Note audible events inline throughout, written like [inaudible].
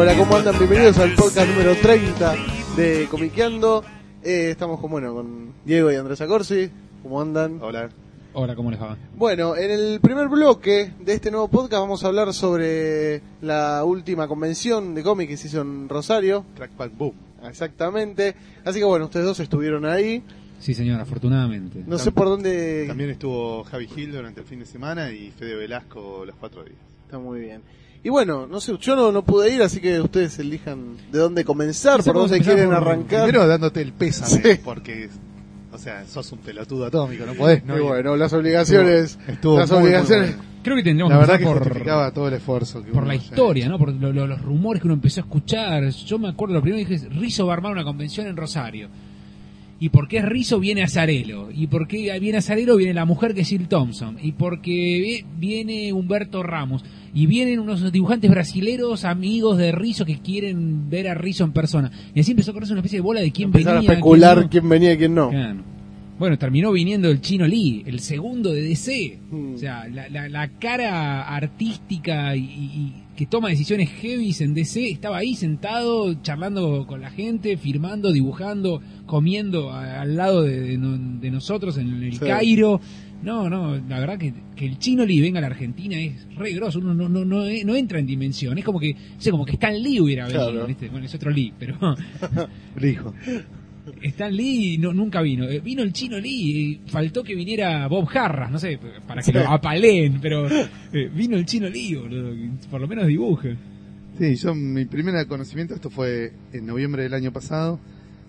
Hola, ¿cómo andan? Bienvenidos al podcast número 30 de Comiqueando. Eh, estamos con, bueno, con Diego y Andrés Acorsi. ¿Cómo andan? Hola. Hola, ¿cómo les va? Bueno, en el primer bloque de este nuevo podcast vamos a hablar sobre la última convención de cómic que se hizo en Rosario. Crackback Boom. Exactamente. Así que bueno, ustedes dos estuvieron ahí. Sí, señor, afortunadamente. No sé por dónde... También estuvo Javi Gil durante el fin de semana y Fede Velasco los cuatro días. Está muy bien. Y bueno, no sé, yo no, no pude ir, así que ustedes elijan de dónde comenzar, por dónde quieren arrancar. Primero dándote el pésame, Sí. porque, o sea, sos un pelotudo atómico, no podés, ¿no? Y bueno, las obligaciones... Estuvo- estuvo las muy, muy obligaciones... bueno. Creo que tendríamos La que verdad que por, justificaba todo el esfuerzo. Que por la historia, hecho. ¿no? Por lo- lo- los rumores que uno empezó a escuchar. Yo me acuerdo, lo primero que dije, Rizzo va a armar una convención en Rosario. Y porque es Rizzo viene Azarelo. Y porque viene Azarelo viene la mujer que es Jill Thompson. Y porque vi- viene Humberto Ramos. Y vienen unos dibujantes brasileros amigos de Rizzo que quieren ver a Rizzo en persona. Y así empezó a correrse una especie de bola de quién Empezar venía. a especular quién no. quién venía y quién no. Claro. Bueno, terminó viniendo el Chino Lee, el segundo de DC. Mm. O sea, la, la- la cara artística y, que toma decisiones heavies en DC estaba ahí sentado, charlando con la gente, firmando, dibujando, comiendo a- al lado de, de no- de nosotros en el Sí. Cairo. No, no, la verdad que, que el Chino Lee venga a la Argentina es re grosso, uno no, no, no, no entra en dimensión, es como que, sé, como que Stan Lee hubiera venido, Claro. ¿viste? bueno, es otro Lee, pero [laughs] Rijo. Stan Lee no, nunca vino. Eh, Vino el chino Lee, faltó que viniera Bob Harras, no sé, para que Sí. lo apaleen, pero eh, vino el chino Lee, boludo, por lo menos dibuja. Sí, yo mi primer conocimiento esto fue en noviembre del año pasado,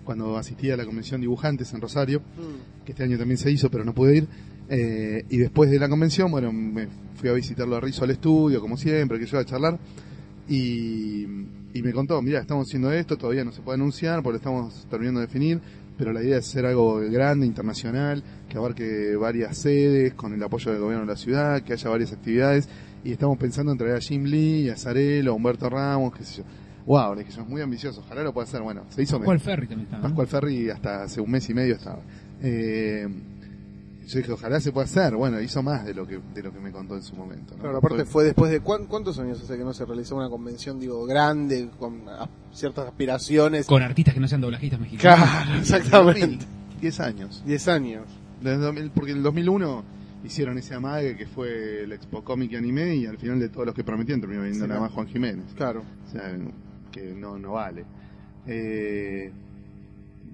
cuando asistí a la convención Dibujantes en Rosario, Mm. que este año también se hizo, pero no pude ir. Eh, y después de la convención, bueno, me fui a visitarlo a Rizzo al estudio, como siempre, que yo a charlar. Y, y me contó, mira, estamos haciendo esto, todavía no se puede anunciar porque lo estamos terminando de definir, pero la idea es hacer algo grande, internacional, que abarque varias sedes, con el apoyo del gobierno de la ciudad, que haya varias actividades. Y estamos pensando en traer a Jim Lee, a Zarello, a Humberto Ramos, qué sé yo. Wow, le dije es muy ambicioso, ojalá lo pueda hacer. Bueno, se hizo Pascual Ferry también estaba. ¿no? Pascual Ferry hasta hace un mes y medio estaba. Eh, yo dije, ojalá se pueda hacer. Bueno, hizo más de lo que de lo que me contó en su momento. ¿no? Claro, aparte fue después de cuán- cuántos años hace que no se realizó una convención, digo, grande, con a- ciertas aspiraciones. Con artistas que no sean doblajistas mexicanos. Claro, [laughs] exactamente. 10 años. 10 años. Desde 2000 porque en el 2001 hicieron ese amague que fue el Expo Comic y Anime y al final de todos los que prometían terminó viniendo Sí, nada más Juan Jiménez. Claro. O sea, que no, no vale. Eh,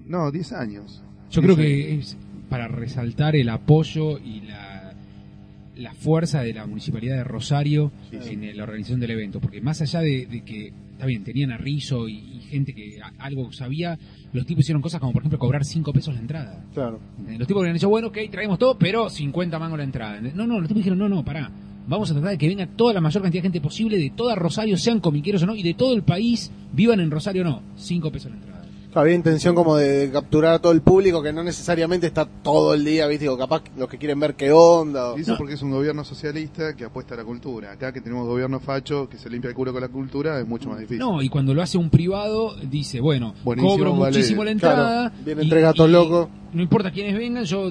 no, 10 años. Yo creo 10 que es para resaltar el apoyo y la, la fuerza de la Municipalidad de Rosario Sí, sí. en la organización del evento, porque más allá de, de que, está bien, tenían a Rizzo y, y gente que a- algo sabía, los tipos hicieron cosas como por ejemplo cobrar 5 pesos la entrada. Claro. Los tipos habían dicho, bueno, ok, traemos todo, pero 50 mangos la entrada. No, no, los tipos dijeron, no, no, pará. Vamos a tratar de que venga toda la mayor cantidad de gente posible de toda Rosario, sean comiqueros o no, y de todo el país, vivan en Rosario o no. 5 pesos la entrada. Había intención como de capturar a todo el público que no necesariamente está todo el día, ¿viste? Digo, capaz los que quieren ver qué onda. o- Y eso porque es un gobierno socialista que apuesta a la cultura. Acá que tenemos gobierno facho que se limpia el culo con la cultura es mucho más difícil. No, y cuando lo hace un privado, dice, bueno, Buenísimo, cobro vale. muchísimo la entrada. Claro, viene y- entre gatos locos. No importa quiénes vengan, yo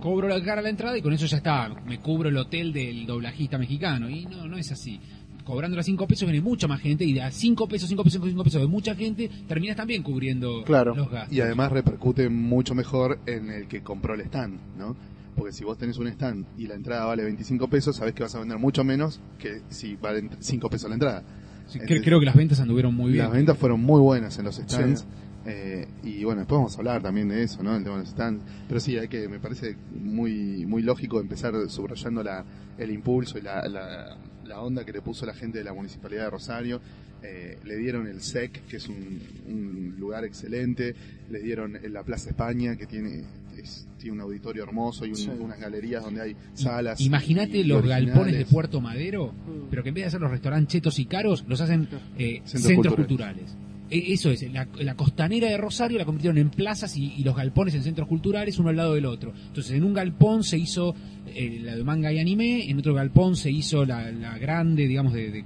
cobro la cara a la entrada y con eso ya está. Me cubro el hotel del doblajista mexicano. Y no, no es así. Cobrando a 5 pesos viene mucha más gente y a 5 pesos, 5 pesos, 5 pesos de mucha gente, terminas también cubriendo Claro. los gastos. Y además repercute mucho mejor en el que compró el stand, ¿no? Porque si vos tenés un stand y la entrada vale 25 pesos, sabés que vas a vender mucho menos que si vale 5 pesos la entrada. Sí, cre- Entonces, creo que las ventas anduvieron muy bien. Las ventas fueron muy buenas en los stands. Sí. eh, y bueno, después vamos a hablar también de eso, ¿no? El tema de los stands. Pero sí, hay que, me parece muy, muy lógico empezar subrayando la, el impulso y la, la, la onda que le puso la gente de la Municipalidad de Rosario. Eh, le dieron el SEC, que es un, un lugar excelente. Le dieron la Plaza España, que tiene es- tiene un auditorio hermoso y un- Sí. unas galerías donde hay salas. Imagínate los originales. galpones de Puerto Madero, Mm. pero que en vez de hacer los restaurantes chetos y caros, los hacen eh, Centros centros, culturales. culturales. E- Eso es, la, la costanera de Rosario la convirtieron en plazas y, los galpones en centros culturales uno al lado del otro. Entonces en un galpón se hizo eh, la de manga y anime, en otro galpón se hizo la, la grande, digamos, de, de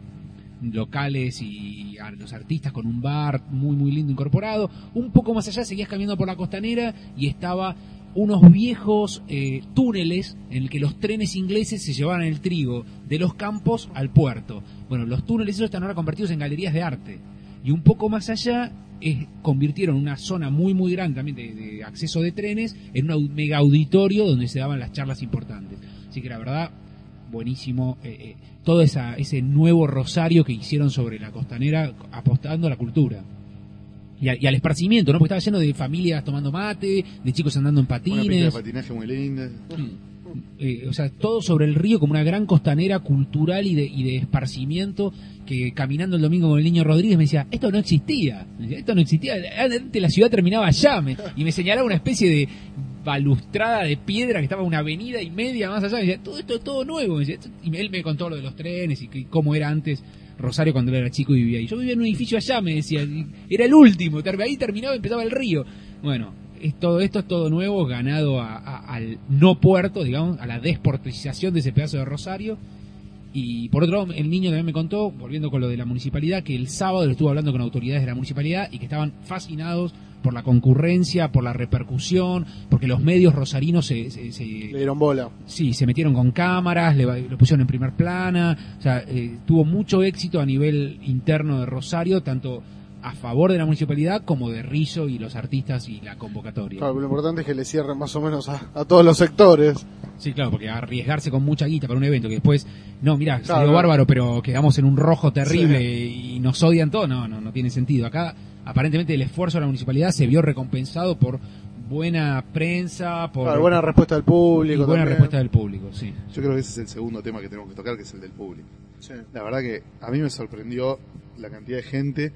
locales y a los artistas con un bar muy muy lindo incorporado. Un poco más allá seguías caminando por la costanera y estaba unos viejos eh, túneles en el que los trenes ingleses se llevaban el trigo de los campos al puerto. Bueno, los túneles esos están ahora convertidos en galerías de arte. Y un poco más allá eh, convirtieron una zona muy muy grande también de, de acceso de trenes en un mega auditorio donde se daban las charlas importantes. Así que la verdad, buenísimo eh, eh, todo esa, ese nuevo rosario que hicieron sobre la costanera apostando a la cultura. Y, a- y al esparcimiento, ¿no? Porque estaba lleno de familias tomando mate, de chicos andando en Una pista de patines. patinaje muy linda. Eh, o sea, todo sobre el río como una gran costanera cultural y de, y de esparcimiento que caminando el domingo con el niño Rodríguez me decía, esto no existía, esto no existía, antes la ciudad terminaba allá, y me señalaba una especie de balustrada de piedra que estaba una avenida y media más allá, me decía, todo esto es todo nuevo, decía, y él me contó lo de los trenes y que- cómo era antes Rosario cuando era chico y vivía ahí. Yo vivía en un edificio allá, me decía, y era el último, ahí terminaba y empezaba el río. Bueno, es todo esto es todo nuevo, ganado a- a- al no puerto, digamos, a la desportización de ese pedazo de Rosario. Y por otro lado, el niño también me contó, volviendo con lo de la municipalidad, que el sábado estuvo hablando con autoridades de la municipalidad y que estaban fascinados por la concurrencia, por la repercusión, porque los medios rosarinos se, se- se- Le dieron bola. Sí, se metieron con cámaras, le, lo pusieron en primer plana, o sea, eh, tuvo mucho éxito a nivel interno de Rosario, tanto a favor de la municipalidad como de Rizzo y los artistas y la convocatoria. Claro, lo importante es que le cierren más o menos a, a todos los sectores. Sí, claro, porque arriesgarse con mucha guita para un evento que después, no, mira, Claro. salió bárbaro, pero quedamos en un rojo terrible y nos odian todo, no, no, no tiene sentido. Acá, aparentemente, el esfuerzo de la municipalidad se vio recompensado por buena prensa, por Claro, buena respuesta del y público. buena también. respuesta del público, sí. Yo creo que ese es el segundo tema que tenemos que tocar, que es el del público. Sí. La verdad que a mí me sorprendió la cantidad de gente,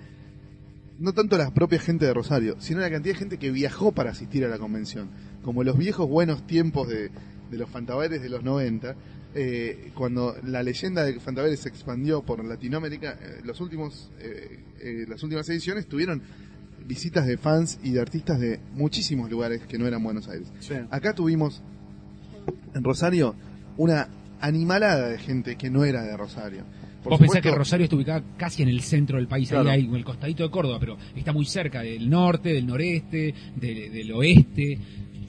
no tanto la propia gente de Rosario, sino la cantidad de gente que viajó para asistir a la convención. Como los viejos buenos tiempos de, de los Fantabares de los 90, eh, cuando la leyenda de Fantabares se expandió por Latinoamérica, eh, los últimos, eh, eh, las últimas ediciones tuvieron visitas de fans y de artistas de muchísimos lugares que no eran Buenos Aires. Sí. Acá tuvimos en Rosario una animalada de gente que no era de Rosario. Por Vos pensás que Rosario está ubicada casi en el centro del país, Claro. ahí hay el costadito de Córdoba, pero está muy cerca del norte, del noreste, del, del oeste.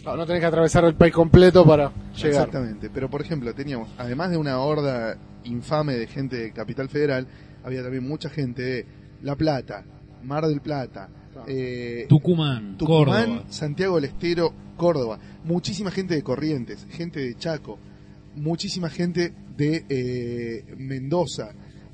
No, no tenés que atravesar el país completo para llegar. Exactamente, pero por ejemplo teníamos, además de una horda infame de gente de Capital Federal, había también mucha gente de La Plata, Mar del Plata, eh, Tucumán, Tucumán, Córdoba. Santiago del Estero, Córdoba, muchísima gente de Corrientes, gente de Chaco, muchísima gente de eh, Mendoza,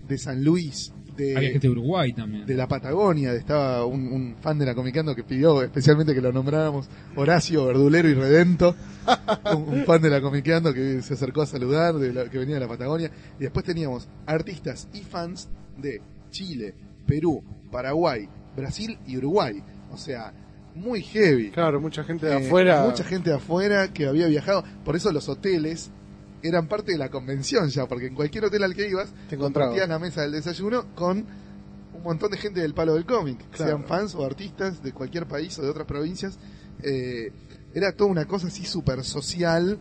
de San Luis, de, Había gente de Uruguay también. de la Patagonia, estaba un, un fan de la Comicando que pidió especialmente que lo nombráramos, Horacio Verdulero y Redento, [laughs] un, un fan de la Comicando que se acercó a saludar, de la- que venía de la Patagonia, y después teníamos artistas y fans de Chile, Perú, Paraguay, Brasil y Uruguay, o sea, muy heavy. Claro, mucha gente de Eh, afuera. Mucha gente de afuera que había viajado, por eso los hoteles eran parte de la convención ya, porque en cualquier hotel al que ibas Te encontrabas. compartían la mesa del desayuno con un montón de gente del palo del cómic, Claro. sean fans o artistas de cualquier país o de otras provincias. Eh, era toda una cosa así súper social,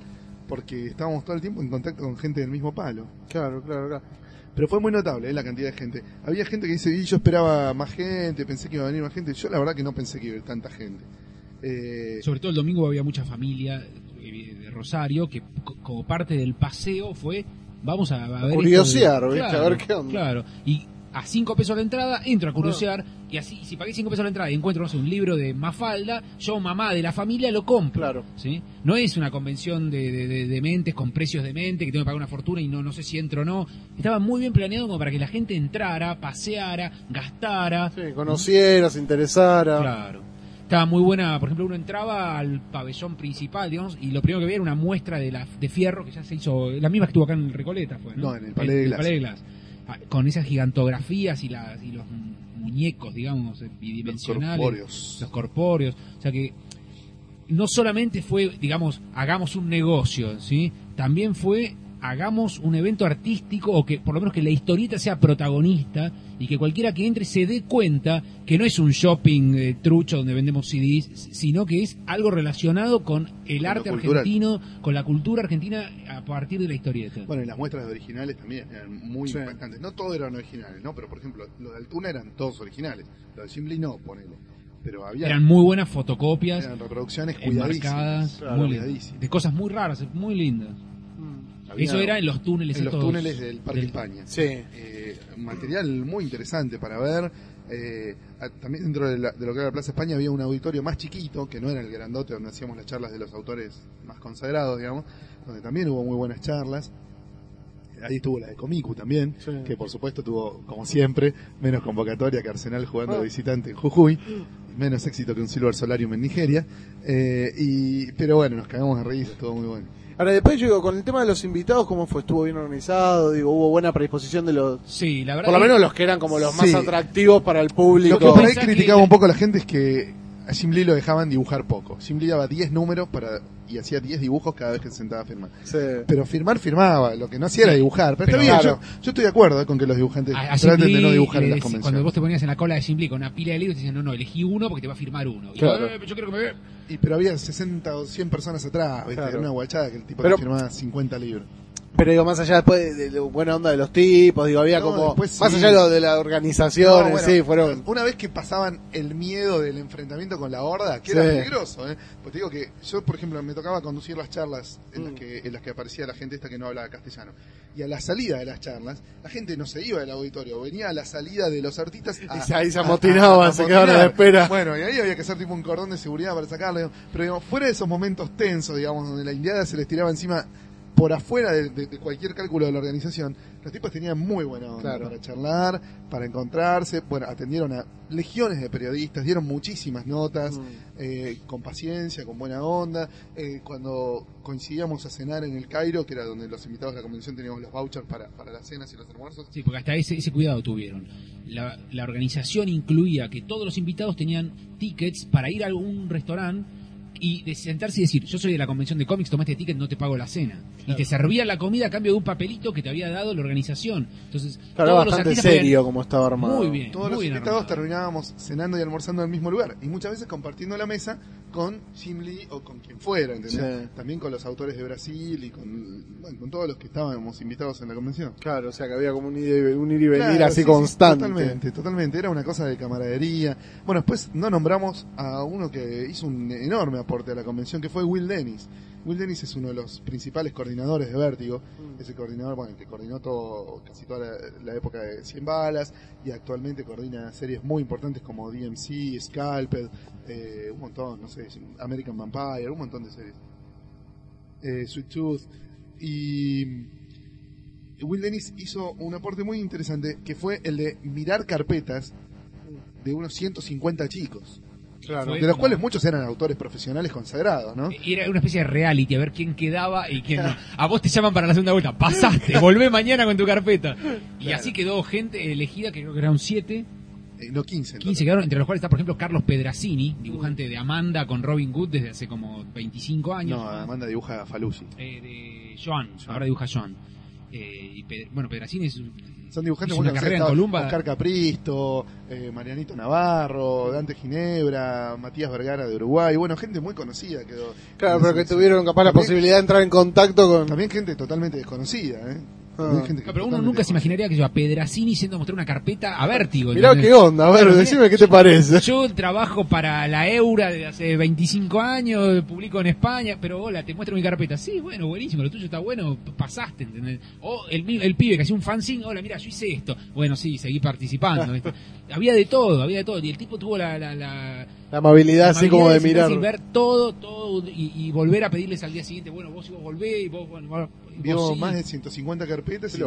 porque estábamos todo el tiempo en contacto con gente del mismo palo. Claro, claro, claro. Pero fue muy notable eh, la cantidad de gente. Había gente que dice, "Y yo esperaba más gente, pensé que iba a venir más gente. Yo la verdad que no pensé que iba a haber tanta gente. Eh, Sobre todo el domingo había mucha familia de Rosario que co- como parte del paseo fue vamos a, a ver curiosear, de- ¿viste? A ver qué onda. Claro, y a 5 pesos la entrada entro a curiosear y así si pagué 5 pesos la entrada y encuentro no sé, un libro de Mafalda, yo mamá de la familia lo compro. Claro. ¿sí? No es una convención de, de, de- de mentes con precios de mente que tengo que pagar una fortuna y no no sé si entro o no. Estaba muy bien planeado como para que la gente entrara, paseara, gastara. Sí, conociera, se interesara. Claro. Estaba muy buena, por ejemplo, uno entraba al pabellón principal, digamos, y lo primero que veía era una muestra de, la, de fierro que ya se hizo, la misma que estuvo acá en Recoleta, fue, ¿no? No, en el Palais de Glass. Palais de Glass. Ah, Con esas gigantografías y, las, y los muñecos, digamos, eh, bidimensionales. corpóreos. Los corpóreos. O sea que no solamente fue, digamos, hagamos un negocio, ¿sí? También fue hagamos un evento artístico o que por lo menos que la historieta sea protagonista y que cualquiera que entre se dé cuenta que no es un shopping eh, trucho donde vendemos CDs, sino que es algo relacionado con el Con arte argentino, con la cultura argentina a partir de la historieta. Bueno, y las muestras de originales también eran muy Sí. impactantes. No todos eran originales, ¿no? Pero por ejemplo, los de Altuna eran todos originales. Los de Simply no, ponele. Pero había Eran muy buenas fotocopias, eran reproducciones cuidadísimas. Claro, muy cuidadísimas. de cosas muy raras, muy lindas. Había- Eso era en los túneles en los túneles del Parque del- España. Sí. Eh, material muy interesante para ver. Eh, también dentro de, la- de lo que era la Plaza España había un auditorio más chiquito, que no era el grandote donde hacíamos las charlas de los autores más consagrados, digamos, donde también hubo muy buenas charlas. Ahí estuvo la de Comicu también, Sí. que por supuesto tuvo, como siempre, menos convocatoria que Arsenal jugando Ah. de visitante en Jujuy, menos éxito que un Silver Solarium en Nigeria. Eh, y, pero bueno, nos cagamos de reír, estuvo muy bueno. Ahora, después yo digo, con el tema de los invitados, ¿cómo fue? ¿Estuvo bien organizado? Digo, ¿hubo buena predisposición de los... Sí, la verdad. Por lo menos los que eran como los más atractivos para el público. Lo que por ahí que- criticaba un poco la gente es que a Jim Lee lo dejaban dibujar poco. Jim Lee daba 10 números para y hacía 10 dibujos cada vez que se sentaba a firmar. Sí. Pero firmar, firmaba. Lo que no hacía era dibujar. Pero, Pero está bien, claro. yo, yo estoy de acuerdo con que los dibujantes A, a traten de no dibujar en las convenciones. cuando vos te ponías en la cola de Jim Lee con una pila de libros, te decían, no, no, elegí uno porque te va a firmar uno. Y Claro. yo, "Eh, yo quiero que me vea. Y, pero había 60 o 100 personas atrás, ¿viste? Claro. Era una guachada que el tipo Pero- te firmaba 50 libros. Pero digo, más allá después de, la buena onda de los tipos, digo, había No, como... después Más sí. allá de lo de la organización, No, bueno, sí, fueron... Una vez que pasaban el miedo del enfrentamiento con la horda, que Sí. era peligroso, ¿eh? Pues te digo que yo, por ejemplo, me tocaba conducir las charlas en, las Mm. que, en las que aparecía la gente esta que no hablaba castellano. Y a la salida de las charlas, la gente no se iba del auditorio, venía a la salida de los artistas. a- Y se- ahí se amotinaban, se quedaban a la espera. Bueno, y ahí había que hacer tipo un cordón de seguridad para sacarle. digamos. Pero digamos, fuera de esos momentos tensos, digamos, donde la indiada se les tiraba encima por afuera de, de- de cualquier cálculo de la organización, los tipos tenían muy buena onda Claro. para charlar, para encontrarse, bueno, atendieron a legiones de periodistas, dieron muchísimas notas, Mm. eh, con paciencia, con buena onda. Eh, cuando coincidíamos a cenar en el Cairo, que era donde los invitados de la convención teníamos los vouchers para, para las cenas y los almuerzos, Sí, porque hasta ese, ese cuidado tuvieron. La, la organización incluía que todos los invitados tenían tickets para ir a algún restaurante y de sentarse y decir, yo soy de la convención de cómics, tomaste ticket, no te pago la cena. Y te servían la comida a cambio de un papelito que te había dado la organización. Entonces, Claro, todos los bastante artistas podían- serio como estaba armado. Muy bien. todos muy los bien invitados armado. terminábamos cenando y almorzando en el mismo lugar. Y muchas veces compartiendo la mesa con Jim Lee o con quien fuera, ¿entendés? Sí. También con los autores de Brasil y con, bueno, con todos los que estábamos invitados en la convención. Claro, o sea que había como un ir y, un ir y venir Claro, así sí, sí, constante. totalmente, totalmente. Era una cosa de camaradería. Bueno, después no nombramos a uno que hizo un enorme aporte a la convención, que fue Will Dennis. Will Dennis es uno de los principales coordinadores de Vértigo. Mm. Es el coordinador, bueno, el que coordinó todo, casi toda la, la época de 100 balas y actualmente coordina series muy importantes como DMC, Scalped, eh, un montón, no sé, American Vampire, un montón de series. Eh, Sweet Tooth. Y Will Dennis hizo un aporte muy interesante que fue el de mirar carpetas de unos 150 chicos, Claro. De los cuales muchos eran autores profesionales consagrados, ¿no? Era una especie de reality, a ver quién quedaba y quién no. [laughs] A vos te llaman para la segunda vuelta, pasaste, volvé mañana con tu carpeta. Y Claro. así quedó gente elegida, que creo que eran siete, Eh, no 15. en 15 total. quedaron, entre los cuales está, por ejemplo, Carlos Pedrazzini, dibujante de Amanda con Robin Hood desde hace como 25 años. No, Amanda dibuja a Falusi. Eh, de Joan, ahora dibuja Joan. Eh, y Ped- bueno, Pedrazzini es Son dibujantes Columba. Oscar Capristo, eh, Marianito Navarro, Dante Ginebra, Matías Vergara de Uruguay, bueno, gente muy conocida quedó. Claro, pero que tuvieron capaz la También- posibilidad de entrar en contacto con... También gente totalmente desconocida, ¿eh? Ah. Gente que pero uno nunca se imaginaría que yo a Pedrazzini yendo a mostrar una carpeta a Vértigo. Mirá ¿entendés? qué onda, a ver, Claro, decime mirá, qué te parece. Yo trabajo para la Eura desde hace 25 años, publico en España, pero hola, te muestro mi carpeta. Sí, bueno, buenísimo, lo tuyo está bueno, pasaste, ¿entendés? O el, el pibe que hacía un fanzine, hola, mira, yo hice esto. Bueno, sí, seguí participando. [laughs] ¿viste? Había de todo, había de todo. Y el tipo tuvo la... la, la La amabilidad así como de mirar. ver todo, todo, y, y volver a pedirles al día siguiente, bueno, vos, vos volvés, y vos, bueno, Vio vos sí. más de 150 carpetas y,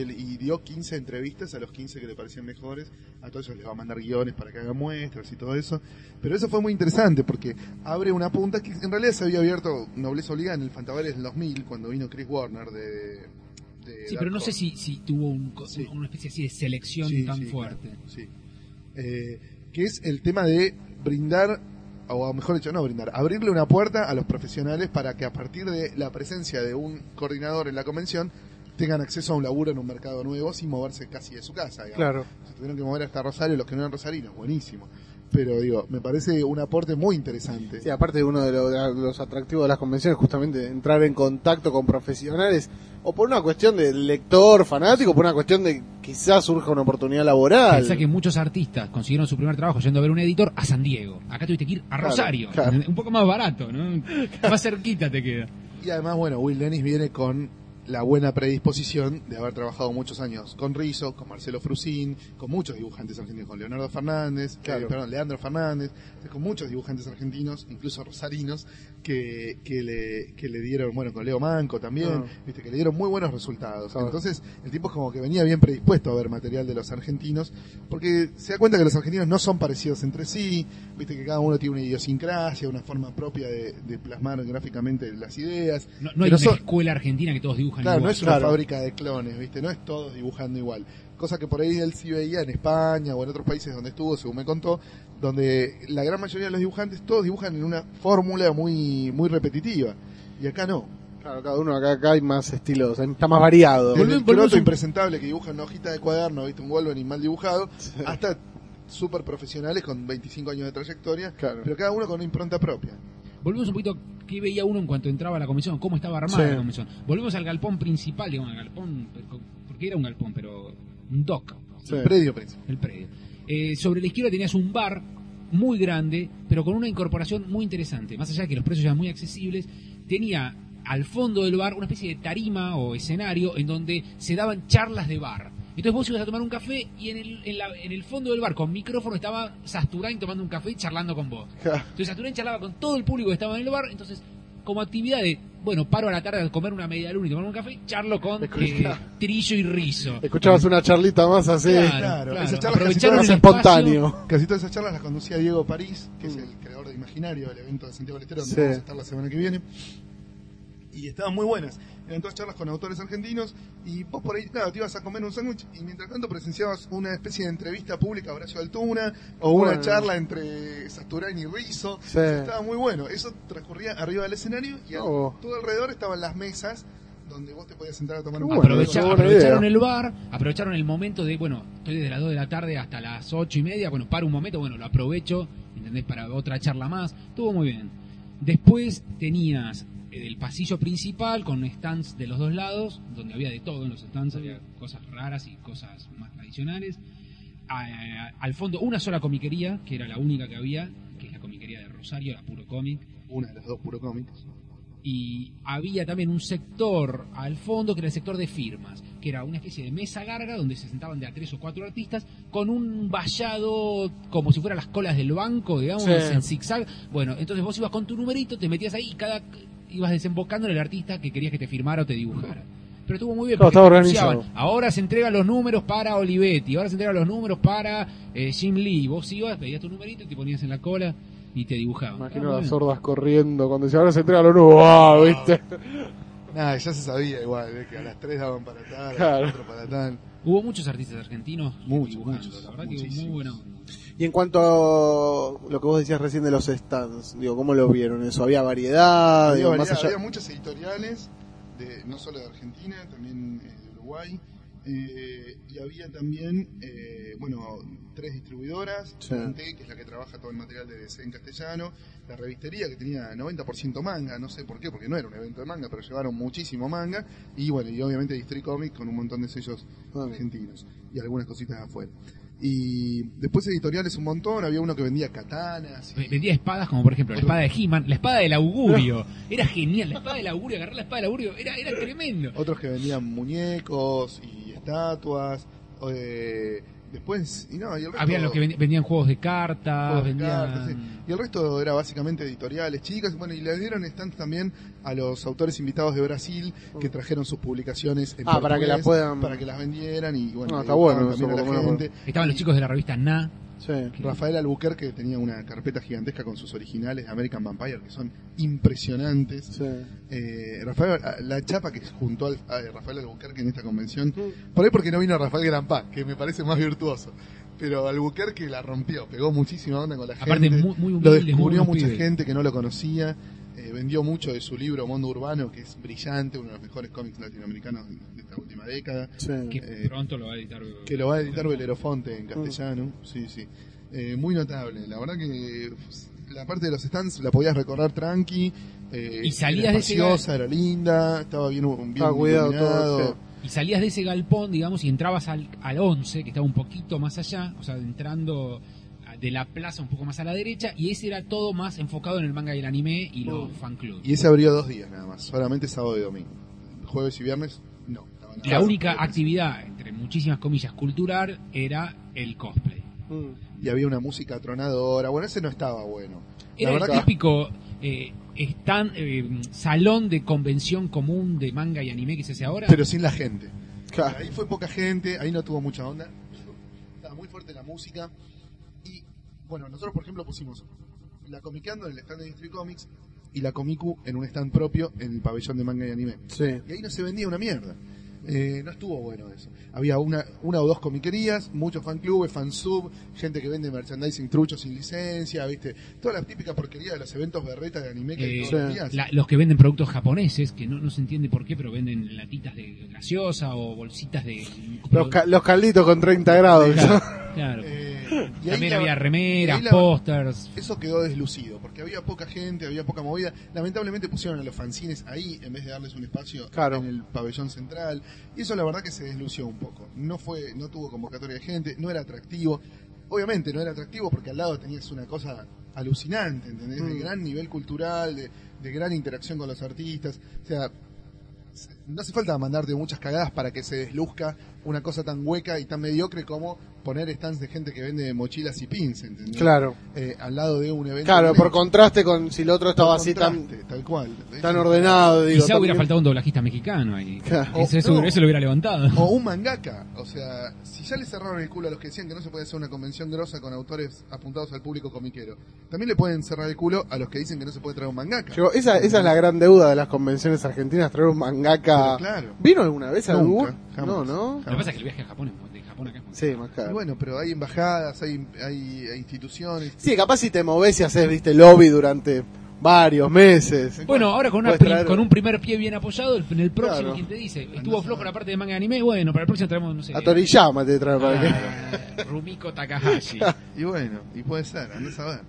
el- y dio 15 entrevistas a los 15 que le parecían mejores. A todos ellos les va a mandar guiones para que hagan muestras y todo eso. Pero eso fue muy interesante porque abre una punta que en realidad se había abierto Nobleza Obligada en el Fantabares del 2000 cuando vino Chris Warner de... de Sí, pero no sé si, si tuvo un co- Sí. una especie así de selección Sí, tan sí, fuerte. claro, sí. Eh, que es el tema de brindar o mejor dicho, no brindar, abrirle una puerta a los profesionales para que a partir de la presencia de un coordinador en la convención tengan acceso a un laburo en un mercado nuevo sin moverse casi de su casa. digamos. Claro. Se tuvieron que mover hasta Rosario los que no eran rosarinos, buenísimo. Pero digo, me parece un aporte muy interesante. Sí, aparte de uno de los, de los atractivos de las convenciones, justamente entrar en contacto con profesionales, o por una cuestión de lector fanático, o por una cuestión de quizás surja una oportunidad laboral. Pensá que muchos artistas consiguieron su primer trabajo yendo a ver un editor a San Diego. Acá tuviste que ir a Claro, Rosario. claro. Un poco más barato, ¿no? Más cerquita te queda. Y además, bueno, Will Dennis viene con la buena predisposición de haber trabajado muchos años con Rizzo, con Marcelo Frusín, con muchos dibujantes argentinos, con Leonardo Fernández, Claro. eh, perdón, Leandro Fernández, con muchos dibujantes argentinos, incluso rosarinos, que, que, le, que le dieron, bueno, con Leo Manco también, Ah. viste, que le dieron muy buenos resultados. Claro. Entonces, el tipo es como que venía bien predispuesto a ver material de los argentinos, porque se da cuenta que los argentinos no son parecidos entre sí, viste que cada uno tiene una idiosincrasia, una forma propia de, de plasmar gráficamente las ideas. No, no hay no una son- escuela argentina que todos dibujan Claro, no igual. es una Claro. fábrica de clones, ¿viste? No es todos dibujando igual. Cosa que por ahí él sí veía en España o en otros países donde estuvo, según me contó, donde la gran mayoría de los dibujantes todos dibujan en una fórmula muy muy repetitiva. Y acá no. Claro, cada uno acá, acá hay más estilos, está más variado. Desde el croto impresentable que dibuja en una hojita de cuaderno, ¿viste? Un Wolverine mal dibujado, hasta súper profesionales con 25 años de trayectoria, Claro. pero cada uno con una impronta propia. Volvemos un poquito qué veía uno en cuanto entraba a la convención, cómo estaba armada Sí. la convención. Volvemos al galpón principal, digamos, al galpón, porque era un galpón, pero un dock, Sí. El predio principal. el predio. Eh, sobre la izquierda tenías un bar muy grande, pero con una incorporación muy interesante. Más allá de que los precios eran muy accesibles, tenía al fondo del bar una especie de tarima o escenario en donde se daban charlas de bar. Entonces vos ibas a tomar un café y en el, en la- en el fondo del bar con micrófono estaba Sasturain tomando un café y charlando con vos. Entonces Sasturain charlaba con todo el público que estaba en el bar, entonces como actividad de, bueno, paro a la tarde a comer una media luna y tomar un café, charlo con eh, Trillo y Rizo. Escuchabas una charlita más así. Claro, claro, claro. esas charlas casi espontáneo. Casi todas esas charlas las conducía Diego París, que Mm. es el creador de Imaginario, del evento de Santiago del Estero, donde Sí. vamos a estar la semana que viene. Y estaban muy buenas. Todas charlas con autores argentinos y vos por ahí, claro, te ibas a comer un sándwich y mientras tanto presenciabas una especie de entrevista pública a Horacio Altuna o una charla entre Sasturain y Rizzo. Sí. Estaba muy bueno. Eso transcurría arriba del escenario y Oh. todo alrededor estaban las mesas donde vos te podías sentar a tomar un Bueno. Aprovecha- aprovecharon idea. el bar, aprovecharon el momento de, bueno, estoy desde las 2 de la tarde hasta las 8 y media, bueno, paro un momento, bueno, lo aprovecho, ¿entendés? Para otra charla más, estuvo muy bien. Después tenías eh, el pasillo principal con stands de los dos lados, donde había de todo en los stands, había cosas raras y cosas más tradicionales. A- a- al fondo una sola comiquería, que era la única que había, que es la comiquería de Rosario, la puro cómic Una de las dos puro cómics. y había también un sector al fondo que era el sector de firmas, que era una especie de mesa larga donde se sentaban de a tres o cuatro artistas con un vallado como si fueran las colas del banco, digamos, Sí. en zigzag. Bueno, entonces vos ibas con tu numerito, te metías ahí y cada ibas desembocando en el artista que querías que te firmara o te dibujara. Pero estuvo muy bien, Claro, porque te organizado. anunciaban, ahora se entregan los números para Olivetti, ahora se entregan los números para eh, Jim Lee. Vos ibas, pedías tu numerito, te ponías en la cola y te dibujaban. Imagino muy las sordas corriendo cuando se ahora se entrega lo nuevo. ¡Wow! ¿Viste? Nada, ya se sabía igual, de que a las 3 daban para tal, a Claro. las 4 para tal. Hubo muchos artistas argentinos Muchos, dibujando, muchos, la verdad que hubo muy buena onda. Y en cuanto a lo que vos decías recién de los stands, digo, ¿cómo lo vieron eso? ¿Había variedad? Había, Digo, variedad, más allá... había muchas editoriales, de, no solo de Argentina, también eh, de Uruguay. eh, y había también, eh, bueno, tres distribuidoras, Sí. Dante, que es la que trabaja todo el material de DC en castellano, la revistería que tenía 90% manga, no sé por qué, porque no era un evento de manga, pero llevaron muchísimo manga, y bueno, y obviamente District Comics con un montón de sellos Ah. argentinos, y algunas cositas de afuera. Y después editoriales un montón, había uno que vendía katanas. y- Vendía espadas como por ejemplo la espada de He-Man, la espada del augurio. Era genial, la espada del augurio, agarrar la espada del augurio, era, era tremendo. otros que vendían muñecos y estatuas. eh, después, y no, y el resto. Había los que vendían juegos de cartas, juegos de vendían... cartas, sí. Y el resto era básicamente editoriales chicas. Bueno, y le dieron stands también a los autores invitados de Brasil que trajeron sus publicaciones en Ah, para que las puedan- para que las vendieran y bueno, Ah, le está bueno eso, la gente. Estaban los chicos de la revista Na. Sí. Rafael Albuquerque tenía una carpeta gigantesca con sus originales de American Vampire que son impresionantes. Sí. Eh, Rafael, la chapa que juntó al- a Rafael Albuquerque en esta convención, por ahí porque no vino Rafael Grampá, que me parece más virtuoso. Pero Albuquerque la rompió, pegó muchísima onda con la Aparte, gente. muy- muy lo descubrió muy mucha gente que no lo conocía. Eh, vendió mucho de su libro Mundo Urbano, que es brillante, uno de los mejores cómics latinoamericanos de de esta última década. Sí. Que Eh, pronto lo va a editar. Que lo va a editar Belerofonte en castellano. Mm. Sí, sí. Eh, muy notable. La verdad que pues, la parte de los stands la podías recorrer tranqui. eh, Y salías era de ese espaciosa, era linda, estaba bien, bien Estaba cuidado Y salías de ese galpón, digamos, y entrabas al, al 11, que estaba un poquito más allá, o sea, entrando de la plaza un poco más a la derecha, y ese era todo más enfocado en el manga y el anime y los Mm. fan clubs. Y ese abrió dos días nada más, solamente sábado y domingo. Jueves y viernes, no. La única actividad, entre muchísimas comillas, cultural era el cosplay. Mm. Y había una música atronadora. Bueno, ese no estaba bueno. Era la el verdad que típico eh, stand, eh, salón de convención común de manga y anime que se hace ahora. pero sin la gente. Claro. Ahí fue poca gente, ahí no tuvo mucha onda. Estaba muy fuerte la música. Bueno, nosotros por ejemplo pusimos la Comiqueando en el stand de District Comics y la Comicu en un stand propio en el pabellón de manga y anime. Sí. Y ahí no se vendía una mierda. Eh, no estuvo bueno eso. Había una, una o dos comiquerías, muchos fan clubes, fan sub, gente que vende merchandising truchos sin licencia, viste, toda la típica porquería de los eventos berreta de anime que hay Eh, todos los días. la- los que venden productos japoneses, que no, no se entiende por qué, pero venden latitas de gaseosa o bolsitas de... Los, ca- los calditos con 30 grados. Claro, claro. Eh, y También había remeras, pósters. Eso quedó deslucido, había poca gente, había poca movida. Lamentablemente pusieron a los fanzines ahí en vez de darles un espacio Claro. en el pabellón central. Y eso la verdad que se deslució un poco. No fue, no tuvo convocatoria de gente, no era atractivo. Obviamente no era atractivo porque al lado tenías una cosa alucinante, ¿entendés? De Mm. gran nivel cultural, de, de gran interacción con los artistas. O sea, se- no hace falta mandarte muchas cagadas para que se desluzca una cosa tan hueca y tan mediocre como poner stands de gente que vende mochilas y pins, ¿entendés? Claro. eh, al lado de un evento. Claro, por contraste con si el otro estaba Por así tan, tal cual. tan ordenado, digo. Quizá hubiera faltado un doblajista mexicano ahí. Claro. Eso, eso, No. eso lo hubiera levantado. O un mangaka. O sea, si ya le cerraron el culo a los que decían que no se puede hacer una convención grosa con autores apuntados al público comiquero, también le pueden cerrar el culo a los que dicen que no se puede traer un mangaka. Esa, esa es la gran deuda de las convenciones argentinas, traer un mangaka. Claro. ¿Vino alguna vez a jamás. No, ¿no? Lo que pasa es que el viaje a Japón, es muy- de Japón acá es muy Sí, caro. más Y caro. bueno, pero hay embajadas, hay, hay, hay instituciones. Sí, capaz si te movés y haces, viste, lobby durante varios meses. Bueno, ahora con, una traer- con un primer pie bien apoyado, el- en el próximo, Claro. ¿quién te dice? Estuvo flojo la parte de manga y anime, bueno, para el próximo traemos, no sé. A Toriyama te trae para ah, Rumiko Takahashi. [laughs] Y bueno, y puede ser, andás a ver.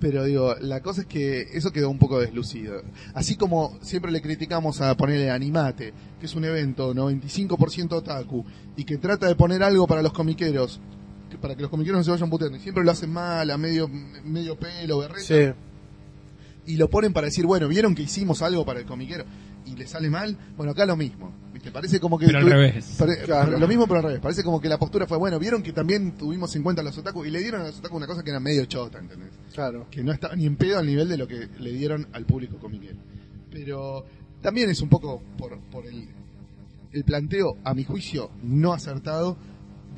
Pero digo, la cosa es que eso quedó un poco deslucido. Así como siempre le criticamos a ponerle Animate, que es un evento 95% otaku, y que trata de poner algo para los comiqueros, que- para que los comiqueros no se vayan puteando, y siempre lo hacen mal, a medio, medio pelo, berreta, Sí. y lo ponen para decir, bueno, vieron que hicimos algo para el comiquero, y le sale mal, bueno, acá lo mismo. ¿Viste? Parece como que... Pero al revés. Pare- Claro. Lo mismo pero al revés. Parece como que la postura fue, bueno, vieron que también tuvimos en cuenta a los otaku y le dieron a los otaku una cosa que era medio chota, ¿entendés? Claro. Que no estaba ni en pedo al nivel de lo que le dieron al público comiquero. Pero también es un poco por, por el, el planteo, a mi juicio, no acertado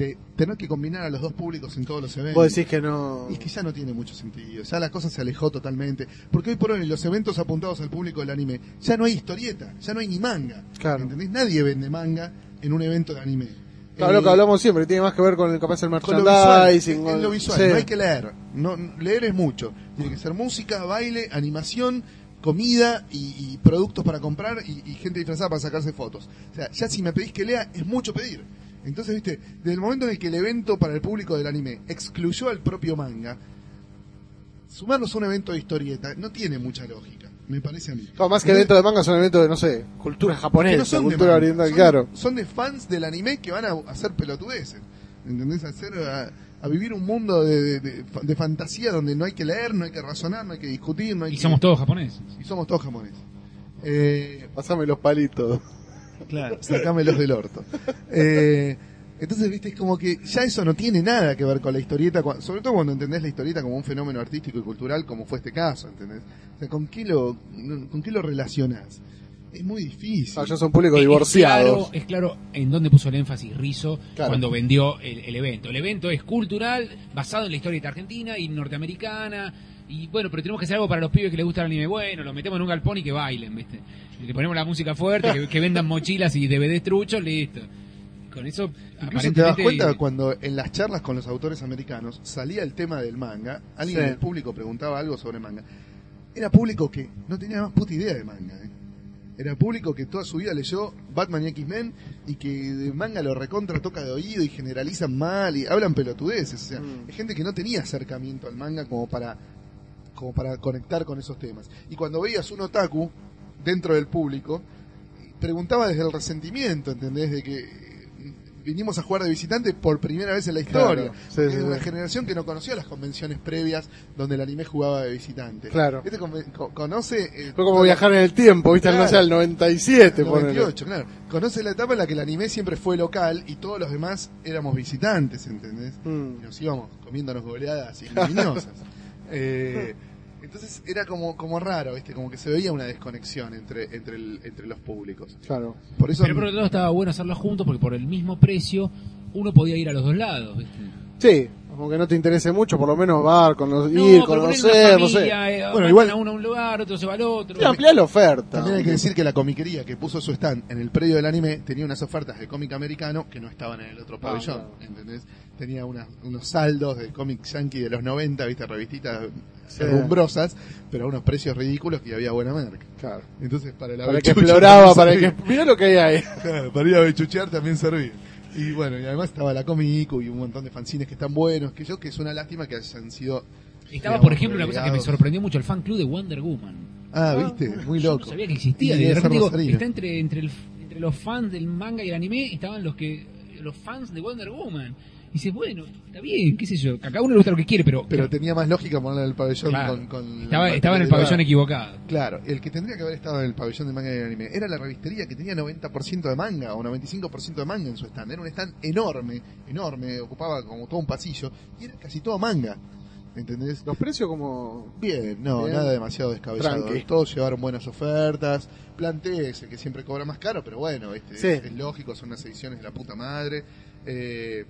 de tener que combinar a los dos públicos en todos los eventos. Vos decís que no... Y es que ya no tiene mucho sentido, ya la cosa se alejó totalmente. Porque hoy por hoy los eventos apuntados al público del anime, ya no hay historieta, ya no hay ni manga. Claro. ¿Entendés? Nadie vende manga en un evento de anime. Claro, lo que Eh, hablamos siempre, tiene más que ver con el capaz el con lo visual, merchandising. en con- lo visual, sí. no hay que leer. No, leer es mucho. Tiene que ser música, baile, animación, comida y, y productos para comprar y, y gente disfrazada para sacarse fotos. O sea, ya si me pedís que lea, es mucho pedir. Entonces, viste, desde el momento en el que el evento para el público del anime excluyó al propio manga, sumarnos a un evento de historieta no tiene mucha lógica, me parece a mí. No, más que eventos de manga son eventos de, no sé, cultura japonesa, no son de cultura oriental, son, claro. son de fans del anime que van a hacer pelotudeces. ¿Entendés? A, hacer, a, a vivir un mundo de, de- de- de fantasía donde no hay que leer, no hay que razonar, no hay que discutir, no hay Y que- somos todos japoneses. y somos todos japoneses. Eh, Pasame los palitos. Claro, [laughs] sacámelos del orto. Eh, entonces, viste, es como que ya eso no tiene nada que ver con la historieta, sobre todo cuando entendés la historieta como un fenómeno artístico y cultural, como fue este caso, ¿entendés? O sea, ¿con qué lo, con qué lo relacionás? Es muy difícil. Ah, ya son públicos Es divorciados. claro, es claro en dónde puso el énfasis Rizzo Claro. cuando vendió el, el evento. El evento es cultural, basado en la historia argentina y norteamericana. Y bueno, pero tenemos que hacer algo para los pibes que les gusta el anime. Bueno, lo metemos en un galpón y que bailen, ¿viste? Y le ponemos la música fuerte, que, que vendan mochilas y DVDs truchos, listo. con eso Incluso te das cuenta cuando en las charlas con los autores americanos salía el tema del manga, alguien Sí. del público preguntaba algo sobre manga. Era público que no tenía más puta idea de manga. ¿eh? Era público que toda su vida leyó Batman y X-Men y que de manga lo recontra toca de oído y generalizan mal y hablan pelotudeces. O sea, Mm. es gente que no tenía acercamiento al manga como para, como para conectar con esos temas. Y cuando veías un otaku dentro del público, preguntaba desde el resentimiento, ¿entendés? De que eh, vinimos a jugar de visitante por primera vez en la historia. Claro, sí, Es sí, una sí. generación que no conocía las convenciones previas donde el anime jugaba de visitante. Claro. Este con- co- conoce... eh, Fue como toda- viajar en el tiempo, ¿viste? Claro. No sé, al 97, ponele. 98, claro. Conoce la etapa en la que el anime siempre fue local y todos los demás éramos visitantes, ¿entendés? Mm. Y nos íbamos comiéndonos goleadas ignominiosas. [laughs] Eh, entonces era como, como raro, ¿viste? Como que se veía una desconexión entre, entre, el- entre los públicos. Claro. Por eso Pero por otro lado estaba bueno hacerlo juntos porque por el mismo precio uno podía ir a los dos lados. ¿viste? Sí, aunque no te interese mucho, por lo menos va, cono No, ir, una conocer, no sé. eh, Bueno, igual- a uno a un lugar, otro se va al otro. Sí, ampliar la oferta. También hay que decir que la comiquería que puso su stand en el predio del anime tenía unas ofertas de cómic americano que no estaban en el otro pabellón, claro. ¿entendés? Tenía unas- unos saldos de cómic yankee de los 90, viste, revistitas Sí. rumbrosas, pero a unos precios ridículos que había buena merca. Claro. Entonces, para la Para el que bechucha exploraba, también para el que... servía. Mirá lo que hay ahí. [laughs] Claro, para ir a bechuchear también servía. Y bueno, y además estaba la Comico y un montón de fanzines que están buenos, que yo que es una lástima que hayan sido... Estaba, digamos, por ejemplo, una cosa que me relegados. sorprendió mucho, el fan club de Wonder Woman. Ah, viste, muy Yo loco. no sabía que existía. Y De ser repente digo, rosarino. está entre, entre, el- entre los fans del manga y el anime, estaban los que los fans de Wonder Woman. Y dices, bueno, está bien, qué sé yo, a cada uno le gusta lo que quiere, pero, Pero tenía más lógica ponerlo en el pabellón Claro. con, con estaba, la estaba en el pabellón equivocado. Claro, el que tendría que haber estado en el pabellón de manga y de anime era la revistería que tenía 90% de manga o 95% de manga en su stand. Era un stand enorme, enorme, ocupaba como todo un pasillo y era casi todo manga. ¿Entendés? Los precios como... Bien, no, Bien. nada demasiado descabellado. Tranqui. Todos llevaron buenas ofertas. Planté ese que siempre cobra más caro, pero bueno, este, Sí. es, es lógico, son unas ediciones de la puta madre. Eh,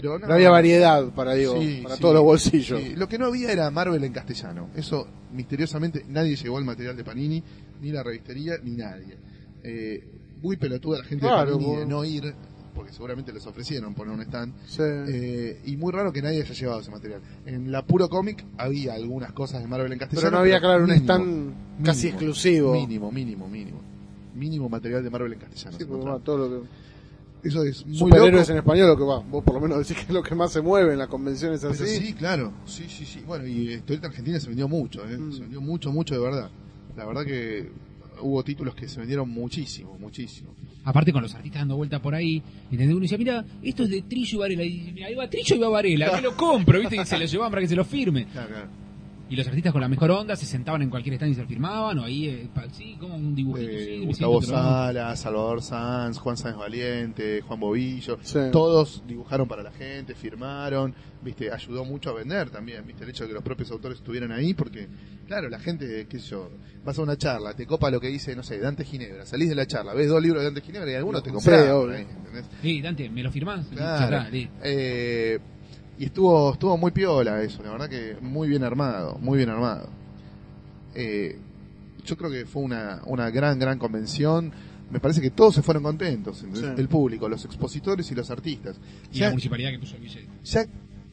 pero no, No había variedad para, digo, Sí, para sí, todos los bolsillos. sí. Lo que no había era Marvel en castellano. Eso, misteriosamente, nadie llegó al material de Panini, ni la revistería, ni nadie. Eh, muy pelotuda la gente Claro, de Panini de vos- no ir, porque seguramente les ofrecieron poner un stand. Sí. Eh, y muy raro que nadie haya llevado ese material. En la puro cómic había algunas cosas de Marvel en castellano. Pero no había, claro, un mínimo, stand casi mínimo, exclusivo. Mínimo, mínimo, mínimo. Mínimo material de Marvel en castellano. Sí, va, todo lo que... Eso es muy Superhéroes loco. en español, lo que va. Vos por lo menos decís que es lo que más se mueve en las convenciones Pero así. sí, claro. Sí, sí, sí. Bueno, y Historieta Argentina se vendió mucho, ¿eh? Mm. Se vendió mucho, mucho de verdad. La verdad que hubo títulos que se vendieron muchísimo, muchísimo. Aparte con los artistas dando vuelta por ahí, ¿entendés? Uno dice, mira, esto es de Trillo y Varela. Y dice, mira, ahí va Trillo y va Varela, me lo compro, ¿viste? Y se lo llevaban para que se lo firme. Claro, claro. Y los artistas con la mejor onda se sentaban en cualquier stand y se lo firmaban, o ahí, eh, pa- sí, como un dibujito, Eh, sí, Gustavo siento, pero. Sala, Salvador Sanz, Juan Sáenz Valiente, Juan Bobillo, Sí. todos dibujaron para la gente, firmaron, viste, ayudó mucho a vender también, viste, el hecho de que los propios autores estuvieran ahí, porque, claro, la gente, qué sé yo, vas a una charla, te copa lo que dice, no sé, Dante Ginebra, salís de la charla, ves dos libros de Dante Ginebra y alguno te Sí, compras, obvio. ¿entendés? Sí, Dante, ¿me lo firmás? Claro. Ya está, sí. Eh, y estuvo estuvo muy piola eso, la verdad que muy bien armado, muy bien armado. Eh, yo creo que fue una, una gran, gran convención. Me parece que todos se fueron contentos, el público, los expositores y los artistas. Y Ya, la municipalidad que puso el billete. ya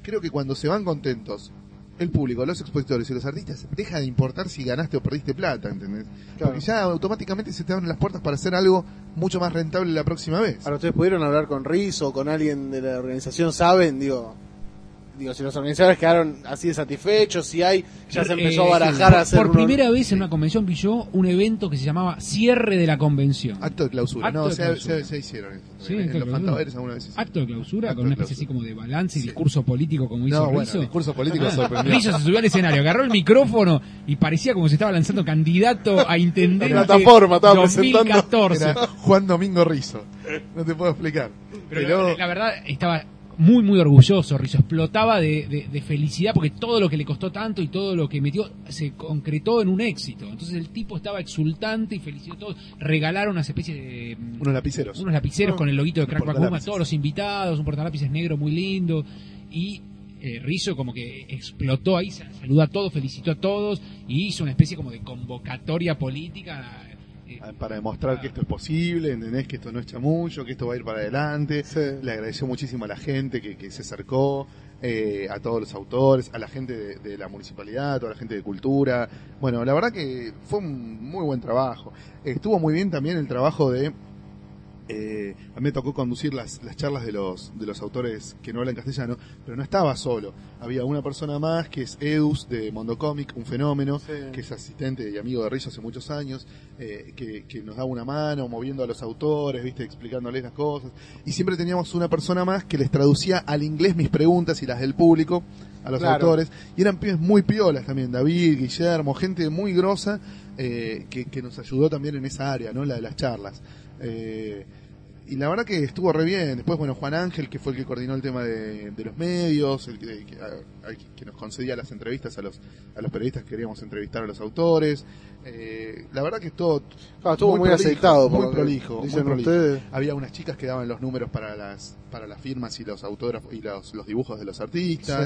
creo que cuando se van contentos el público, los expositores y los artistas, deja de importar si ganaste o perdiste plata, ¿entendés? Claro. Porque ya automáticamente se te abren las puertas para hacer algo mucho más rentable la próxima vez. Ahora, ¿ustedes pudieron hablar con Riz o con alguien de la organización? ¿Saben? Digo, digo si los organizadores quedaron así de satisfechos, si hay, ya se empezó Eh, a barajar por, a hacer por primera vez en una convención vi yo un evento que se llamaba Cierre de la Convención. Acto de clausura. Acto no, de se, clausura. se- se hicieron esto. Sí, en, acto de los clausura. fantaveres alguna vez se Acto de clausura, Acto con una especie así como de balance y Sí. discurso político como hizo No, bueno, Rizzo. discurso político Ah, sorprendió. Rizzo se subió al escenario, agarró el micrófono y parecía como si estaba lanzando candidato a intendente La plataforma, estaba 2014. Era Juan Domingo Rizo. No te puedo explicar. Pero, la verdad estaba muy, muy orgulloso. Rizzo explotaba de, de- de felicidad porque todo lo que le costó tanto y todo lo que metió se concretó en un éxito. Entonces el tipo estaba exultante y felicitó a todos. Regalaron unas especies de. mm, unos lapiceros. unos lapiceros con el loguito de Crack a todos los invitados, un portalápices negro muy lindo. Y eh, Rizzo como que explotó ahí, sa- saludó a todos, felicitó a todos y hizo una especie como de convocatoria política para demostrar que esto es posible, ¿entendés? Que esto no es chamullo, que esto va a ir para adelante. Sí. Le agradeció muchísimo a la gente que, que se acercó, eh, a todos los autores, a la gente de, de la municipalidad, a toda la gente de cultura. Bueno, la verdad que fue un muy buen trabajo. Estuvo muy bien también el trabajo de... eh, a mí me tocó conducir las, las charlas de los, de los autores que no hablan castellano, pero no estaba solo. Había una persona más que es Edus de Mondo Comic, un fenómeno, Sí. que es asistente y amigo de Rizzo hace muchos años, eh, que, que nos daba una mano moviendo a los autores, viste, explicándoles las cosas. Y siempre teníamos una persona más que les traducía al inglés mis preguntas y las del público a los Claro. autores. Y eran pibes muy piolas también, David, Guillermo, gente muy grosa eh, que, que nos ayudó también en esa área, ¿no? La de las charlas. Eh, y la verdad que estuvo re bien. Después, bueno, Juan Ángel, que fue el que coordinó el tema de, de los medios, el que, que- a- a- que nos concedía las entrevistas a los, a los periodistas que queríamos entrevistar a los autores. Eh, la verdad que estuvo, Claro, estuvo muy, prolijo, aceitado. muy prolijo, muy Dicen prolijo. ustedes. Había unas chicas que daban los números para las, para las firmas y los autógrafos y los, los dibujos de los artistas.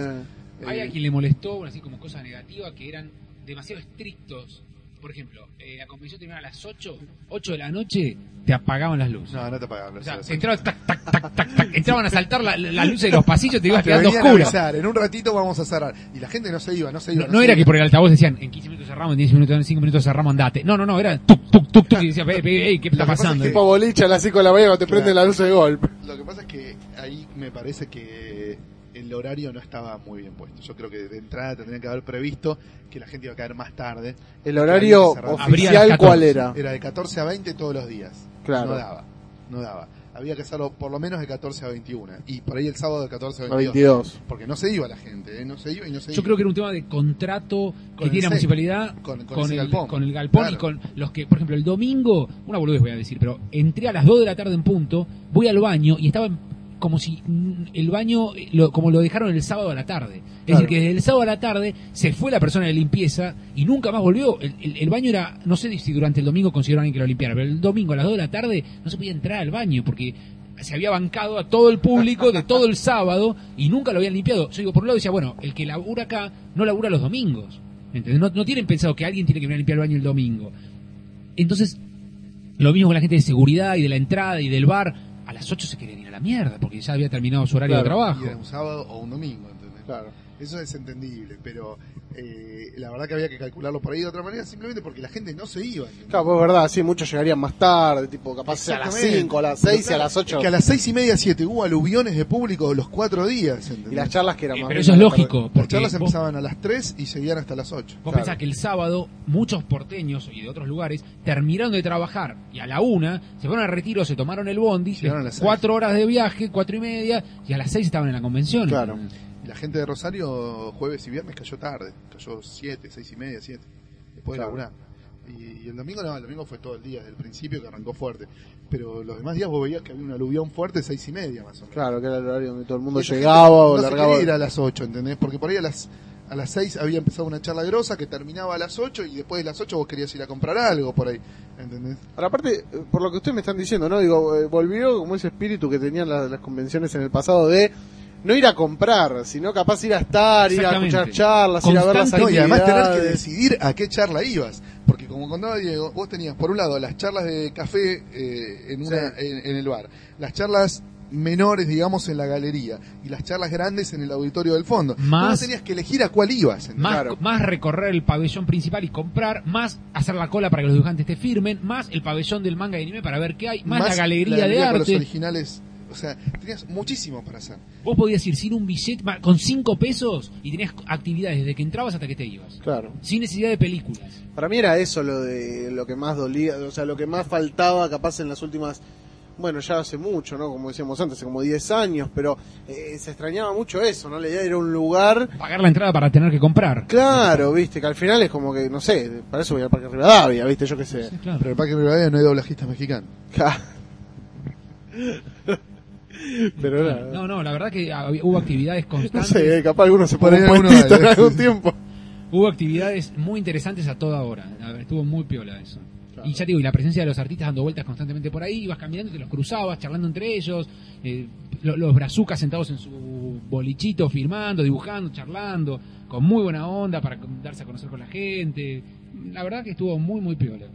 Sí. Hay Eh, a quien le molestó, así como cosa negativa, que eran demasiado estrictos. Por ejemplo, eh, la convención terminaba a las 8, 8 de la noche, te apagaban las luces. No, no te apagaban o las sea, luces. entraban, tac, tac, tac, tac, tac, entraban a saltar la- la- las luces de los pasillos, te ibas Te quedando venían a oscuro. avisar, en un ratito vamos a cerrar. Y la gente no se iba, no se iba. No, no se era iba. que por el altavoz decían, en 15 minutos cerramos, en 10 minutos, en 5 minutos cerramos, andate. No, no, no, era tuk, tuk, tuk, tuk, y decía, "Ey, ey, ey, ¿qué está pasando? es que- Tipo boliche a las 5 de la mañana te Claro. prende la luz de golpe. Lo que pasa es que ahí me parece que el horario no estaba muy bien puesto. Yo creo que de entrada tendrían que haber previsto que la gente iba a caer más tarde. El horario oficial, ¿cuál 14. era? Era de 14 a 20 todos los días. Claro. No daba, no daba. Había que hacerlo por lo menos de 14 a 21. Y por ahí el sábado de 14 a A 22. 22. Porque no se iba la gente, ¿eh? no se iba y no se Yo iba. creo que era un tema de contrato que tiene la municipalidad con- con con, ese el, galpón. con el galpón y con los que, por ejemplo, el domingo, una boludez voy a decir, pero entré a las 2 de la tarde en punto, voy al baño y estaba en- como si mm, el baño, lo- como lo dejaron el sábado a la tarde. Es Claro. decir, que desde el sábado a la tarde se fue la persona de limpieza y nunca más volvió. El, el- el baño era, no sé si durante el domingo alguien que lo limpiara, pero el domingo a las 2 de la tarde no se podía entrar al baño porque se había bancado a todo el público de todo el sábado y nunca lo habían limpiado. Yo digo, por un lado decía, bueno, el que labura acá no labura los domingos. ¿Entendés? No, no tienen pensado que alguien tiene que venir a limpiar el baño el domingo. Entonces, lo mismo con la gente de seguridad y de la entrada y del bar. A las 8 se querían ir a la mierda porque ya había terminado su horario Claro, de trabajo. Y era un sábado o un domingo, ¿entendés? Claro. Eso es entendible, pero eh, la verdad que había que calcularlo por ahí de otra manera, simplemente porque la gente no se iba. ¿entendés? Claro, pues es verdad, sí, muchos llegarían más tarde, tipo capaz a las Exactamente. 5, a las 6 y a Claro, las 8. es Que a las seis y media, siete hubo aluviones de público los cuatro días, ¿entendés? Y las charlas que eran Eh, más pero bien eso es lógico, Las porque charlas vos- empezaban a las 3 y seguían hasta las 8. Vos Claro. pensás que el sábado muchos porteños y de otros lugares terminaron de trabajar y a la una se fueron a retiro, se tomaron el bondi, Llegaron a las seis. cuatro horas de viaje, cuatro y media, y a las seis estaban en la convención. Claro. Y la gente de Rosario, jueves y viernes, cayó tarde. Cayó 7, 6 y media, 7. Después de laburar. Y, y el domingo no, el domingo fue todo el día, desde el principio que arrancó fuerte. Pero los demás días vos veías que había un aluvión fuerte, 6 y media más o menos. Claro, que era el horario donde todo el mundo llegaba o no se largaba. quería ir a las 8, ¿entendés? Porque por ahí a las a las 6 había empezado una charla grosa que terminaba a las 8 y después de las 8 vos querías ir a comprar algo por ahí, ¿entendés? Ahora, aparte, eh, por lo que ustedes me están diciendo, ¿no? Digo, eh, volvió como ese espíritu que tenían las, las convenciones en el pasado de no ir a comprar, sino capaz ir a estar, ir a escuchar charlas, ir a ver las Constante, No, y además tener que actividades. decidir a qué charla ibas. Porque como contaba Diego, vos tenías por un lado las charlas de café eh, en, una, Sí. en, en el bar, las charlas menores, digamos, en la galería, y las charlas grandes en el auditorio del fondo. Más- Vos tenías que elegir a cuál ibas. Más, Claro. más recorrer el pabellón principal y comprar, más hacer la cola para que los dibujantes te firmen, más el pabellón del manga y anime para ver qué hay, más, la galería, de con los arte. originales. O sea, tenías muchísimo para hacer. Vos podías ir sin un billete, con cinco pesos y tenías actividades desde que entrabas hasta que te ibas. Claro. Sin necesidad de películas. Para mí era eso lo de lo que más dolía, o sea, lo que más faltaba capaz en las últimas, bueno, ya hace mucho, ¿no? Como decíamos antes, hace como 10 años, pero eh, se extrañaba mucho eso, ¿no? La idea era un lugar, Pagar la entrada para tener que comprar. claro, viste, que al final es como que, no sé, para eso voy al Parque Rivadavia, viste, yo qué sé. Sí, claro. Pero el Parque Rivadavia no hay doblajistas mexicanos. [laughs] [laughs] pero. No, no, la verdad que había- hubo actividades [laughs] No constantes. sé, capaz algunos se alguno puestito en algún tiempo. Hubo actividades muy interesantes a toda hora. La verdad, Estuvo muy piola eso. Y ya te digo, y la presencia de los artistas dando vueltas constantemente por ahí, ibas caminando te los cruzabas, charlando entre ellos, eh, lo- los brazucas sentados en su bolichito, firmando, dibujando, charlando, con muy buena onda para darse a conocer con la gente. La verdad que estuvo muy, muy piola.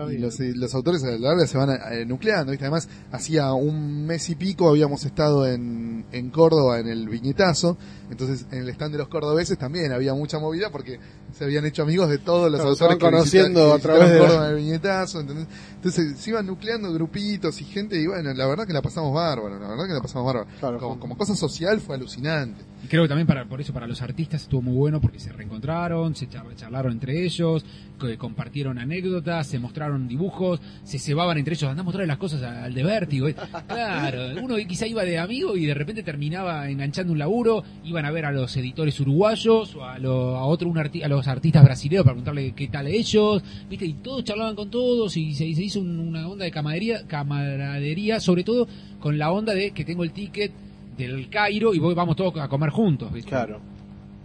Está y bien. los, eh, los autores a la larga se van eh, nucleando, ¿viste? Además, hacía un mes y pico habíamos estado en, en Córdoba en el viñetazo, entonces en el stand de los cordobeses también había mucha movida porque se habían hecho amigos de todos los Claro, autores van conociendo a través de Córdoba en el viñetazo, ¿entendés? Entonces se iban nucleando grupitos y gente y bueno, la verdad que la pasamos bárbaro, la verdad que la pasamos bárbaro. Claro, como, cosa social fue alucinante. Y creo que también para, por eso para los artistas estuvo muy bueno porque se reencontraron, se char- charlaron entre ellos, que compartieron anécdotas, se mostraron dibujos, se cebaban entre ellos, andá a mostrarle las cosas al de vértigo. Claro, uno quizá iba de amigo y de repente terminaba enganchando un laburo, iban a ver a los editores uruguayos o a, lo- a otro un arti- a los artistas brasileños para preguntarle qué tal ellos, viste, y todos charlaban con todos y se, se hizo un- una onda de camaradería, camaradería, sobre todo con la onda de que tengo el ticket del Cairo y voy, vamos todos a comer juntos, ¿viste? Claro.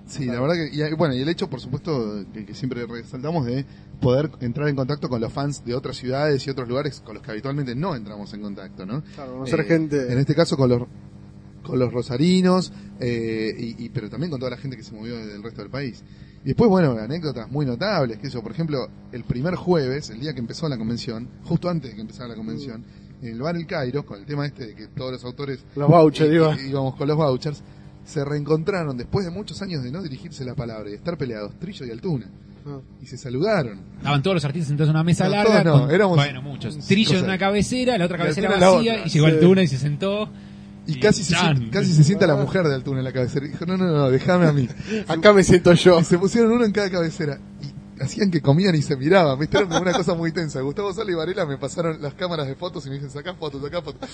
Sí, la verdad que, y, bueno, y el hecho, por supuesto, que, que siempre resaltamos de poder entrar en contacto con los fans de otras ciudades y otros lugares con los que habitualmente no entramos en contacto, ¿no? Claro, conocer Eh, gente. En este caso con los con los rosarinos, eh, y, y- pero también con toda la gente que se movió del resto del país. Y después, bueno, anécdotas muy notables, que eso, por ejemplo, el primer jueves, el día que empezó la convención, justo antes de que empezara la convención, en el bar El Cairo, con el tema este de que todos los autores Los vouchers, y- íbamos con los vouchers, se reencontraron después de muchos años de no dirigirse la palabra y de estar peleados, Trillo y Altuna, Ah. y se saludaron. Estaban todos los artistas sentados en una mesa No, larga. no, con- éramos bueno, muchos. Trillo en una cabecera, la otra cabecera la vacía, otra. y llegó Sí. Altuna y se sentó. Y casi se, sienta, casi se sienta la mujer de Altuna en la cabecera. Y dijo, no, no, no, déjame a mí. [laughs] Acá [laughs] me siento yo. Y se pusieron uno en cada cabecera. Y hacían que comían y se miraban. ¿viste? Era como una cosa muy tensa. Gustavo Sala y Varela me pasaron las cámaras de fotos y me dijeron, sacá fotos, sacá fotos.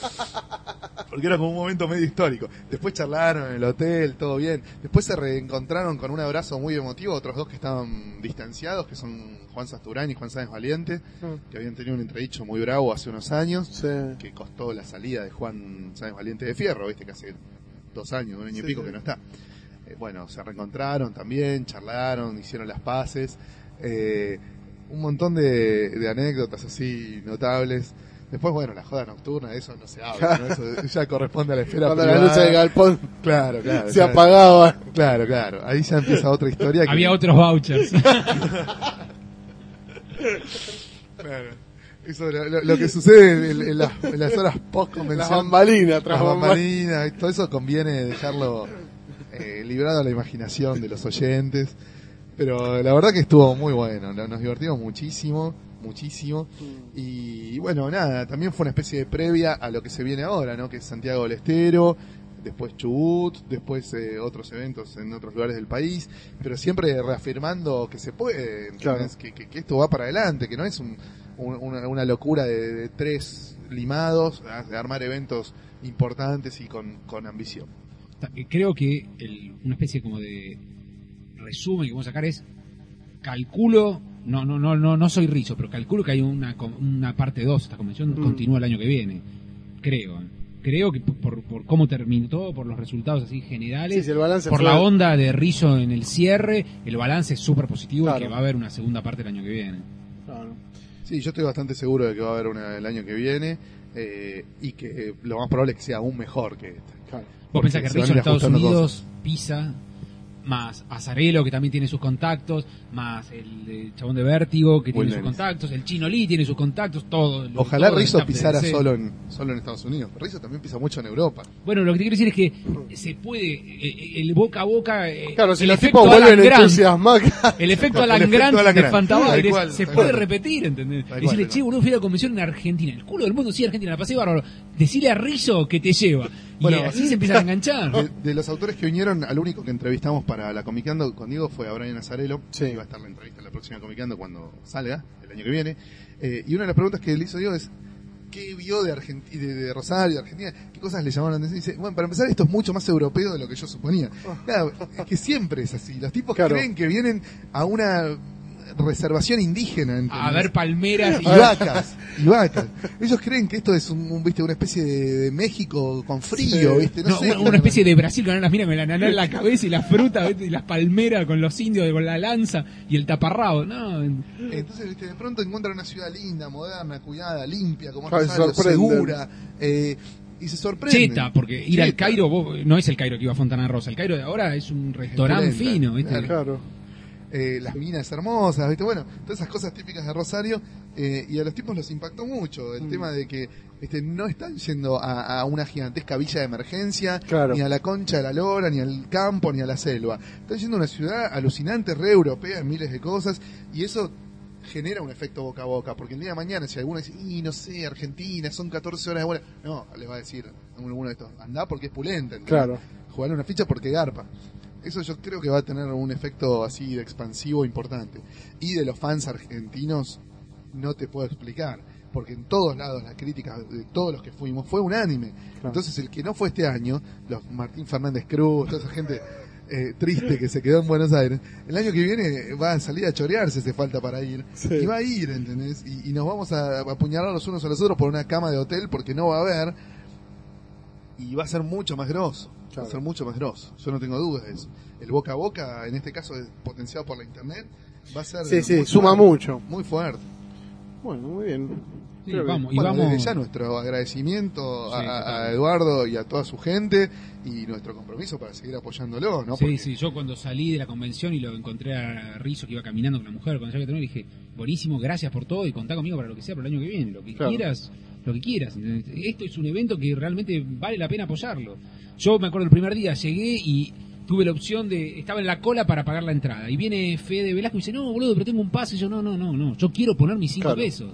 Porque era como un momento medio histórico. Después charlaron en el hotel, todo bien. Después se reencontraron con un abrazo muy emotivo. Otros dos que estaban distanciados, que son Juan Sasturán y Juan Sáenz Valiente, que habían tenido un entredicho muy bravo hace unos años Sí. que costó la salida de Juan Sáenz Valiente de Fierro, viste que hace dos años, un año y pico sí. que no está. Eh, bueno, se reencontraron también, charlaron, hicieron las paces, eh, un montón de, de anécdotas así notables. Después, bueno, la joda nocturna, eso no se habla, ¿no? eso ya corresponde a la esfera Cuando la luz del galpón Claro, claro. se ya- apagaba. Claro, claro. Ahí ya empieza otra historia. que- Había otros vouchers. [laughs] Claro. Eso, lo, lo- lo que sucede en, en las, en las horas post Las convención bambalinas, tras y todo eso conviene dejarlo eh, librado a la imaginación de los oyentes. Pero la verdad que estuvo muy bueno, no- nos divertimos muchísimo, muchísimo. Y, bueno, nada, también fue una especie de previa a lo que se viene ahora, ¿no? Que es Santiago del Estero, después Chubut, después eh, otros eventos en otros lugares del país, pero siempre reafirmando que se puede. Claro. que, que- que esto va para adelante, que no es un- un- una, una locura de, de tres limados, de armar eventos importantes y con, con ambición. Creo que el- una especie como de resumen que vamos a sacar es calculo no no no no no soy rizo pero calculo que hay una una parte 2 esta convención Mm. continúa el año que viene creo ¿eh? creo que por, por cómo terminó todo por los resultados así generales Sí, sí, el balance por fue- la onda de Rizzo en el cierre el balance es súper positivo Claro. y que va a haber una segunda parte el año que viene Claro. Sí, yo estoy bastante seguro de que va a haber una el año que viene eh, y que lo más probable es que sea aún mejor que esta. Claro. Vos pensás que Rizzo en Estados Unidos pisa más Azarelo que también tiene sus contactos, más el, eh, chabón de Vértigo que Will tiene sus contactos, el Chino Lee tiene sus contactos, todo. lo- Ojalá todo el Rizzo pisara solo en, solo en Estados Unidos. Rizzo también pisa mucho en Europa. Bueno, lo que te quiero decir es que se puede, eh, el boca a boca, eh, Claro, si el los efecto tipos Alan vuelven Grant, entusiasmados. el efecto El Alan efecto Grant Alan de Grant. Fantabailes Tal cual, se tal puede cual. repetir, ¿entendés? Tal Decirle, cual, tal che, boludo, fui a la convención en Argentina. El culo del mundo sí, Argentina, la pasé bárbaro. Decirle a Rizzo que te lleva. Bueno, así [laughs] se empiezan a enganchar. De, de los autores que vinieron, al único que entrevistamos para la Comicando con Diego fue a Brian Azarelo. Sí. que Va a estar la entrevista en la próxima Comicando cuando salga, el año que viene. Eh, y una de las preguntas que le hizo Diego es, ¿qué vio de, Argenti- de, de Rosario, de Argentina? ¿Qué cosas le llamaron la atención? Dice, bueno, para empezar, esto es mucho más europeo de lo que yo suponía. Claro, es que siempre es así. Los tipos Claro. creen que vienen a una reservación indígena. ¿entendés? A ver palmeras y y vacas, y vacas. Ellos creen que esto es un, un, viste, una especie de, de México con frío, Sí. viste, no, No, sé. una, una especie de Brasil con las miras con la naná en la cabeza y la fruta ¿viste? y las palmeras con los indios con la lanza y el taparrabo. No, Entonces, viste, de pronto encuentran una ciudad linda, moderna, cuidada, limpia, como sorprenden. segura, eh, y se sorprenden. cheta, porque ir al. Cairo vos- no es el Cairo que iba a Fontana Rosa. El Cairo de ahora es un restaurante fino, ¿viste? claro. Eh, las minas hermosas, ¿viste? Bueno, todas esas cosas típicas de Rosario, eh, y a los tipos los impactó mucho el Mm. tema de que este, no están yendo a, a una gigantesca villa de emergencia, Claro. ni a la concha de la lora, ni al campo, ni a la selva. Están yendo a una ciudad alucinante, re europea, en miles de cosas, y eso genera un efecto boca a boca, porque el día de mañana si alguno dice, y no sé, Argentina, son 14 horas de vuelo, no, les va a decir alguno de estos, andá porque es pulenta, ¿entendés? Claro. jugarle una ficha porque garpa. Eso yo creo que va a tener un efecto así de expansivo importante. Y de los fans argentinos no te puedo explicar, porque en todos lados la crítica de todos los que fuimos fue unánime. Entonces el que no fue este año, los Martín Fernández Cruz, toda esa gente eh, triste que se quedó en Buenos Aires, el año que viene va a salir a chorearse si hace falta para ir. Sí. Y va a ir, ¿entendés? Y, y nos vamos a apuñalar los unos a los otros por una cama de hotel porque no va a haber. Y va a ser mucho más grosso. Va a ser mucho más grosso. Yo no tengo dudas de eso. El boca a boca, en este caso es potenciado por la internet, va a ser. Sí, sí, suma fuerte, mucho. Muy fuerte. Bueno, muy bien. Sí, vamos, y Bueno, vamos. desde ya nuestro agradecimiento a, Sí, a total. Eduardo y a toda su gente y nuestro compromiso para seguir apoyándolo, ¿no? Sí, Porque- sí, yo cuando salí de la convención y lo encontré a Rizo que iba caminando con la mujer, cuando que le dije, buenísimo, gracias por todo y contá conmigo para lo que sea para el año que viene, lo que Claro. quieras, lo que quieras. Esto es un evento que realmente vale la pena apoyarlo. Yo me acuerdo el primer día, llegué y tuve la opción de, estaba en la cola para pagar la entrada. Y viene Fede Velasco y dice, no, boludo, pero tengo un pase. Y yo, no, no, no, no, yo quiero poner mis cinco Claro. pesos.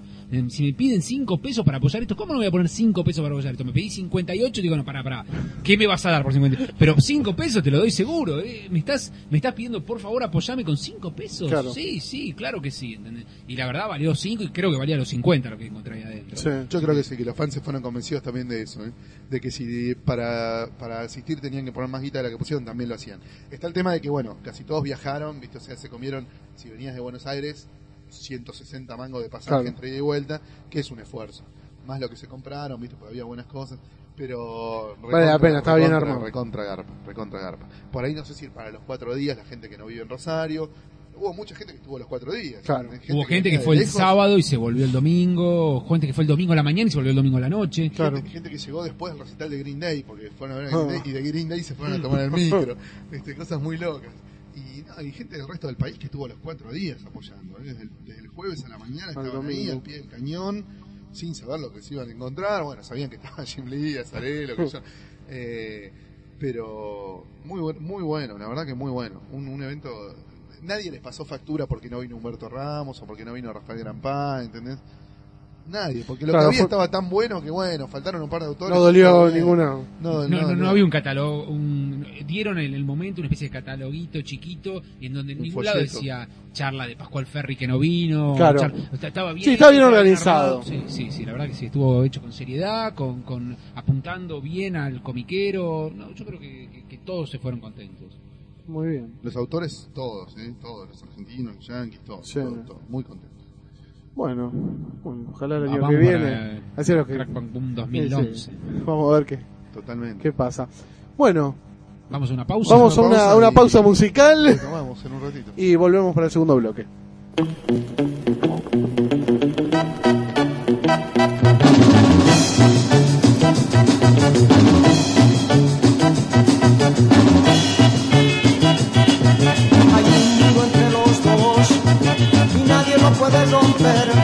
Si me piden cinco pesos para apoyar esto, ¿cómo no voy a poner cinco pesos para apoyar esto? Me pedí 58 y digo, no, pará, pará. ¿Qué me vas a dar por 50? Pero cinco pesos te lo doy seguro. eh. ¿Me estás me estás pidiendo, por favor, apoyame con cinco pesos? Claro. Sí, sí, claro que sí. ¿entendés? Y la verdad valió cinco y creo que valía los 50 lo que encontré ahí adentro. Sí. Yo creo que sí, que los fans se fueron convencidos también de eso, ¿eh? de que si para, para asistir tenían que poner más guita de la que pusieron, también lo hacían. Está el tema de que, bueno, casi todos viajaron, ¿viste? o sea, se comieron, si venías de Buenos Aires, 160 mangos de pasaje Claro. entre ida y vuelta, que es un esfuerzo. Más lo que se compraron, ¿viste? Porque había buenas cosas, pero... Vale la pena, está bien recontra- armado. Recontra garpa, recontra garpa. Por ahí no sé si para los cuatro días, la gente que no vive en Rosario, hubo mucha gente que estuvo los cuatro días. Claro. Hubo gente que fue el lejos. sábado y se volvió el domingo, gente que fue el domingo a la mañana y se volvió el domingo a la noche. Claro. Gente, gente que llegó después del recital de Green Day, porque fueron a ver a Ah. Green Day y de Green Day se fueron a [laughs] tomar el micro. Este, cosas muy locas. Y no, hay gente del resto del país que estuvo los cuatro días apoyando. ¿eh? Desde, el, desde el jueves a la mañana estaban ahí al pie del cañón, sin saber lo que se iban a encontrar. Bueno, sabían que estaba [laughs] Jim Lee, Azarelo, que yo. [laughs] Eh, pero muy, muy bueno, la verdad que muy bueno. Un, un evento. Nadie les pasó factura porque no vino Humberto Ramos o porque no vino Rafael Grampá, ¿entendés? Nadie, porque lo Claro, que había fue- estaba tan bueno que bueno, faltaron un par de autores. No dolió ninguna. No, No, no, no había un catálogo, un- dieron en el momento una especie de cataloguito chiquito en donde en Un ningún lado decía charla de Pascual Ferri que no vino, Claro. charla- o sea, estaba bien, Sí, está bien estaba organizado. armado. Sí, sí, sí, la verdad que sí, estuvo hecho con seriedad, con, con apuntando bien al comiquero, no, yo creo que, que- que todos se fueron contentos. Muy bien. Los autores, todos, ¿eh? todos, los argentinos, los yanquis, todos, Sí. todos, todos, muy contentos. Bueno, bueno, ojalá el Ah, año vamos que viene. Así es lo que. Crack Bang Boom Sí, 2011. sí. Vamos a ver qué, Totalmente. qué pasa. Bueno, Vamos a una pausa. vamos a una, pausa una pausa musical en un ratito. y volvemos para el segundo bloque. Puede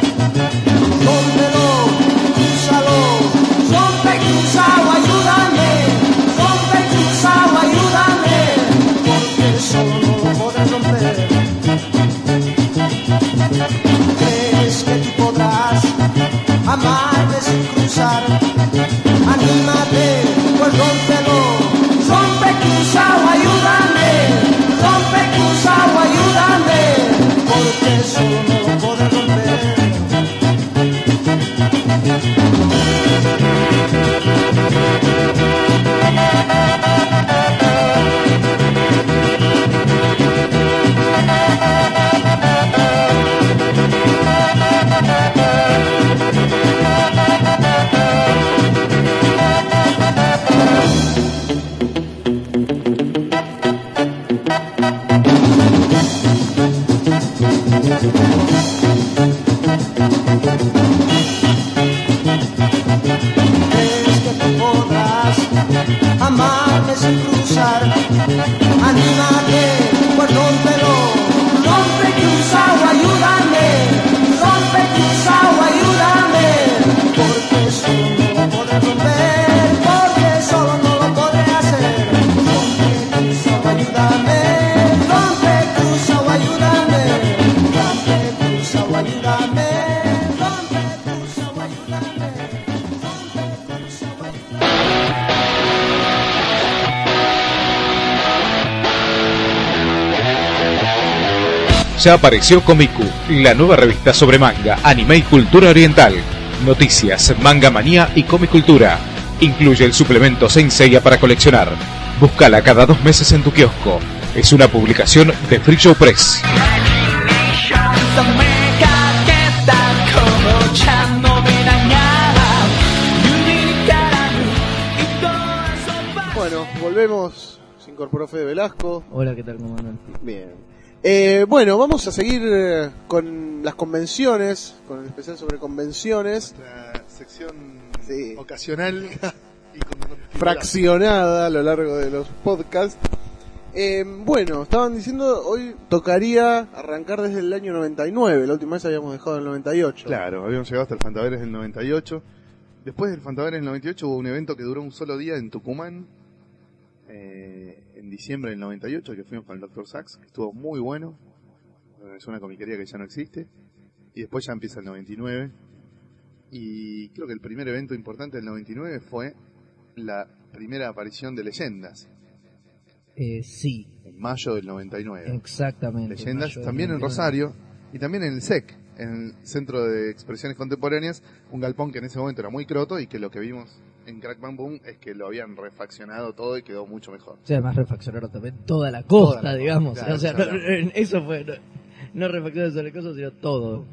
Ya apareció Komiku, la nueva revista sobre manga, anime y cultura oriental. Noticias, manga manía y comicultura. Incluye el suplemento Senseiya para coleccionar. Búscala cada dos meses en tu kiosco. Es una publicación de Free Show Press. Bueno, volvemos. Se incorporó Fede Velasco. Hola, ¿qué tal, comandante? Bien. Eh, bueno, vamos a seguir eh, con las convenciones, con el especial sobre convenciones, Nuestra sección Sí. ocasional [laughs] y fraccionada a lo largo de los podcasts. Eh, bueno, estaban diciendo, hoy tocaría arrancar desde el año 99, la última vez habíamos dejado en el 98. Claro, habíamos llegado hasta el Fantaveres del 98. Después del Fantaveres del 98 hubo un evento que duró un solo día en Tucumán, eh, en diciembre del 98, que fuimos con el Dr. Sachs, que estuvo muy bueno. Es una comiquería que ya no existe. Y después ya empieza el 99. Y creo que el primer evento importante del 99 fue la primera aparición de leyendas, Eh, sí, en mayo del 99. exactamente. leyendas también en 99. Rosario y también en el SEC, en el Centro de Expresiones Contemporáneas, un galpón que en ese momento era muy croto y que lo que vimos en Crack Bang Boom es que lo habían refaccionado todo y quedó mucho mejor. O sea, además refaccionaron también toda la costa, Toda la digamos. costa, claro, o sea, claro. no- no- eso fue. No, no refaccionaron sobre cosas, sino todo.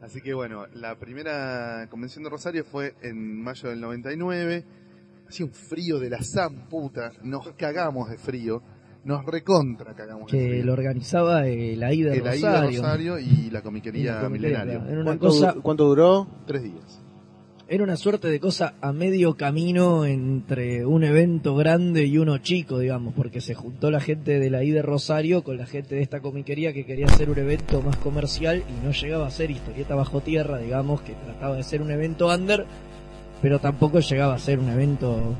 Así que bueno, la primera convención de Rosario fue en mayo del 99. Hacía un frío de la san puta, nos cagamos de frío, nos recontra cagamos de Que frío. lo organizaba eh, la ida de Rosario. Rosario y la Y la comiquería comiquería, Milenario. Era una ¿Cuánto, cosa, cuánto duró? Tres días. Era una suerte de cosa a medio camino entre un evento grande y uno chico, digamos, porque se juntó la gente de la I de Rosario con la gente de esta comiquería que quería hacer un evento más comercial y no llegaba a ser historieta bajo tierra, digamos, que trataba de ser un evento under, pero tampoco llegaba a ser un evento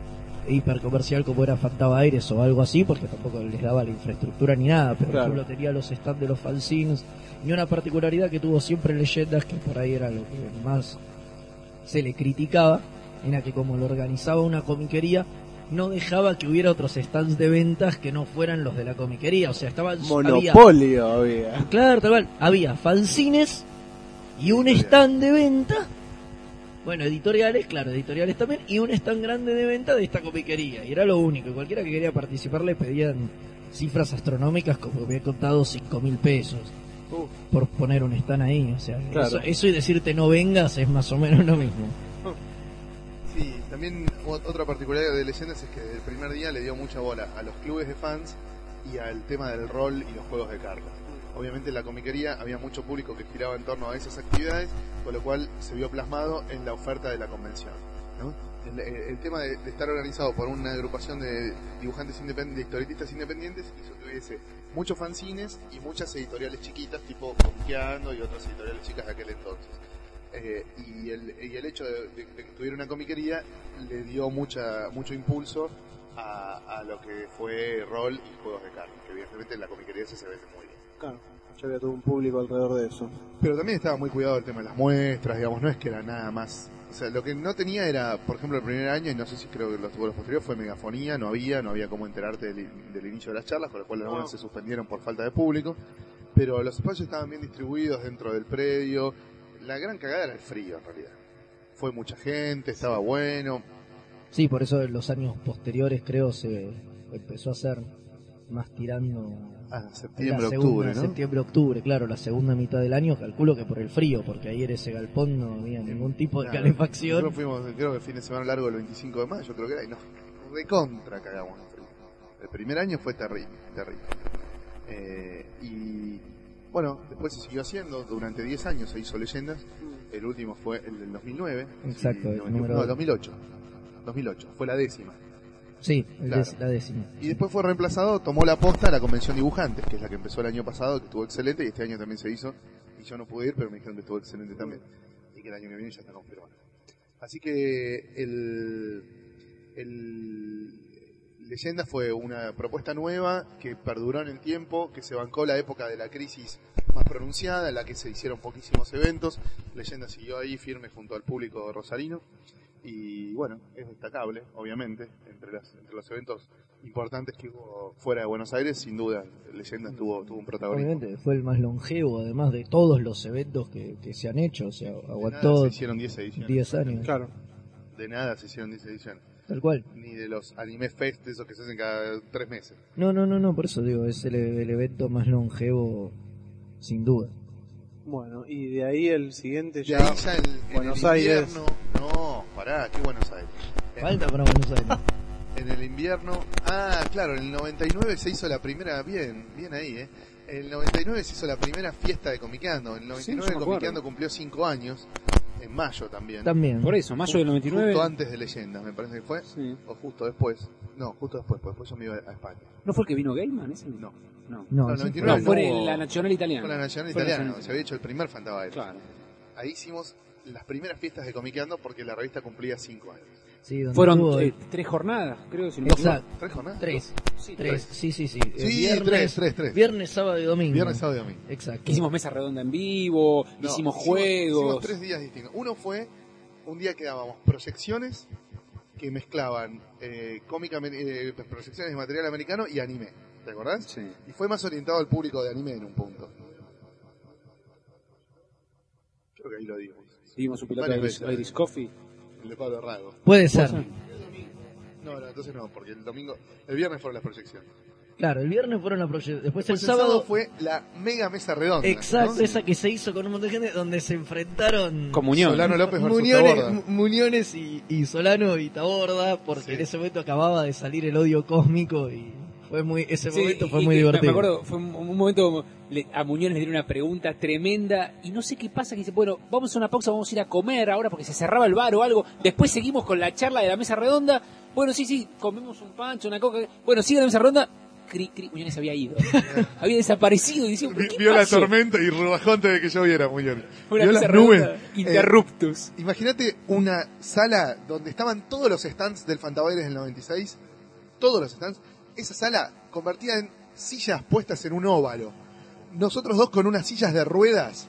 hiper comercial como era Fantaba Aires o algo así, porque tampoco les daba la infraestructura ni nada. Por Claro. ejemplo, tenía los stands de los fanzines y una particularidad que tuvo siempre Leyendas, que por ahí era lo que más se le criticaba, era que como lo organizaba una comiquería, no dejaba que hubiera otros stands de ventas que no fueran los de la comiquería. O sea, estaba había, Monopolio había. claro, tal cual, había fanzines y un stand de venta. Bueno, editoriales, claro, editoriales también, y un stand grande de venta de esta comiquería. Y era lo único. Cualquiera que quería participar le pedían cifras astronómicas, como había contado, cinco mil pesos. Por poner un stand ahí. O sea, Claro. eso, eso y decirte no vengas es más o menos lo mismo. Sí, también ot- otra particularidad de Leyendas es que el primer día le dio mucha bola a los clubes de fans y al tema del rol y los juegos de cartas. Obviamente en la comiquería había mucho público que giraba en torno a esas actividades, con lo cual se vio plasmado en la oferta de la convención. ¿no? El, el- el tema de, de estar organizado por una agrupación de dibujantes independientes, de historietistas independientes, hizo que hubiese muchos fanzines y muchas editoriales chiquitas, tipo Comiqueando y otras editoriales chicas de aquel entonces. Eh, y, el, y el hecho de, de- de que tuviera una comiquería le dio mucha mucho impulso a, a lo que fue rol y juegos de cartas, que evidentemente en la comiquería se vende muy bien. Claro, ya había todo un público alrededor de eso. Pero también estaba muy cuidado el tema de las muestras, digamos, no es que era nada más. O sea, lo que no tenía era, por ejemplo, el primer año, y no sé si creo que los tuvo los posteriores, fue megafonía, no había, no había cómo enterarte del, del inicio de las charlas, con lo cual algunas se suspendieron por falta de público. Pero los espacios estaban bien distribuidos dentro del predio. La gran cagada era el frío, en realidad. Fue mucha gente, estaba bueno. Sí, por eso en los años posteriores creo se empezó a hacer más tirando Ah, la septiembre, segunda, octubre, ¿no? septiembre, octubre, claro, la segunda mitad del año, calculo que por el frío, porque ayer ese galpón no había ningún tipo de calefacción. Nosotros fuimos, creo que el fin de semana largo el 25 de mayo, creo que era, y nos recontra cagamos de frío. El primer año fue terrible, terrible. Eh, y bueno, después se siguió haciendo, durante 10 años se hizo Leyendas, el último fue el del 2009. Exacto, el 91, número no, dos. 2008. 2008, fue la décima. Sí, Claro. la décima. Y después fue reemplazado, tomó la posta la convención dibujantes, que es la que empezó el año pasado, que estuvo excelente, y este año también se hizo. Y yo no pude ir, pero me dijeron que estuvo excelente también. Y que el año que viene ya está confirmado. Así que el, el Leyenda fue una propuesta nueva que perduró en el tiempo, que se bancó la época de la crisis más pronunciada, en la que se hicieron poquísimos eventos. Leyenda siguió ahí firme junto al público rosarino. Y bueno, es destacable, obviamente, entre, las, entre los eventos importantes que hubo fuera de Buenos Aires, sin duda, Leyenda tuvo, tuvo un protagonismo. Obviamente fue el más longevo, además de todos los eventos que, que se han hecho, o sea, De nada aguantó se hicieron 10 ediciones. 10 años. Claro. De nada se hicieron 10 ediciones. Tal cual. Ni de los anime fest, esos que se hacen cada 3 meses. No, no, no, no, por eso digo, es el, el evento más longevo, sin duda. Bueno, y de ahí el siguiente De ya. ahí ya en, en Buenos el Aires. invierno, no, pará, ¿qué Buenos Aires? En- Falta para Buenos Aires. [laughs] En el invierno, ah, claro, en el 99 se hizo la primera, bien, bien ahí, ¿eh? En el 99 se hizo la primera fiesta de Comiqueando. En el 99 Sí. Comiqueando cumplió 5 años, en mayo también. También. Por eso, mayo del 99. Justo antes de Leyendas, me parece que fue. Sí. O justo después. No, justo después, pues después yo me iba a España. ¿No fue el que vino Gaiman ese? No. No. No, No, sí 99 No, fue no en la Nacional Italiana. Fue la Nacional Fue Italiana, se había hecho el primer Fantabaile. Claro. Ahí hicimos las primeras fiestas de Comiqueando porque la revista cumplía 5 años. Sí, Fueron tuvo- eh, tres jornadas, creo. Si no. Exacto. ¿Tres jornadas? Tres. Sí, Tres. Sí, sí, sí. Sí, tres, tres, tres. Viernes, sábado y domingo. Viernes, sábado y domingo. Exacto. Hicimos mesa redonda en vivo, No, hicimos juegos. Hicimos tres días distintos. Uno fue un día que dábamos proyecciones que mezclaban eh, cómica, eh, proyecciones de material americano y anime. ¿Te acordás? Sí. Y fue más orientado al público de anime en un punto. Creo que ahí lo dimos. Hicimos un piloto de Iris. Iris Coffee. El de Pablo Rago. Puede ser. No, no, entonces no, porque el domingo, el viernes fueron las proyecciones. Claro, el viernes fueron la proyección. Después el Pues sábado. fue la mega mesa redonda. Exacto, ¿no? esa que se hizo con un montón de gente donde se enfrentaron Comunión. Solano López versus Muñones, Taborda. Muñones y, y Solano y Taborda, porque Sí. en ese momento acababa de salir el odio cósmico y fue muy ese Sí, momento fue y- muy y- divertido. Me acuerdo, fue un, un momento, le- a Muñoz le dieron una pregunta tremenda y no sé qué pasa, que dice, bueno, vamos a una pausa, vamos a ir a comer ahora porque se cerraba el bar o algo, después seguimos con la charla de la mesa redonda, bueno, sí, sí, comemos un pancho, una coca, bueno, sigue la mesa redonda, cri, se había ido, [laughs] había desaparecido y decía, Vi- ¿qué Vio la tormenta y rubajó antes de que yo viera. Fue una Vio las nubes. Eh, interruptus. Imagínate una sala donde estaban todos los stands del Fantabaires del 96, todos los stands, esa sala convertida en sillas puestas en un óvalo. Nosotros dos con unas sillas de ruedas.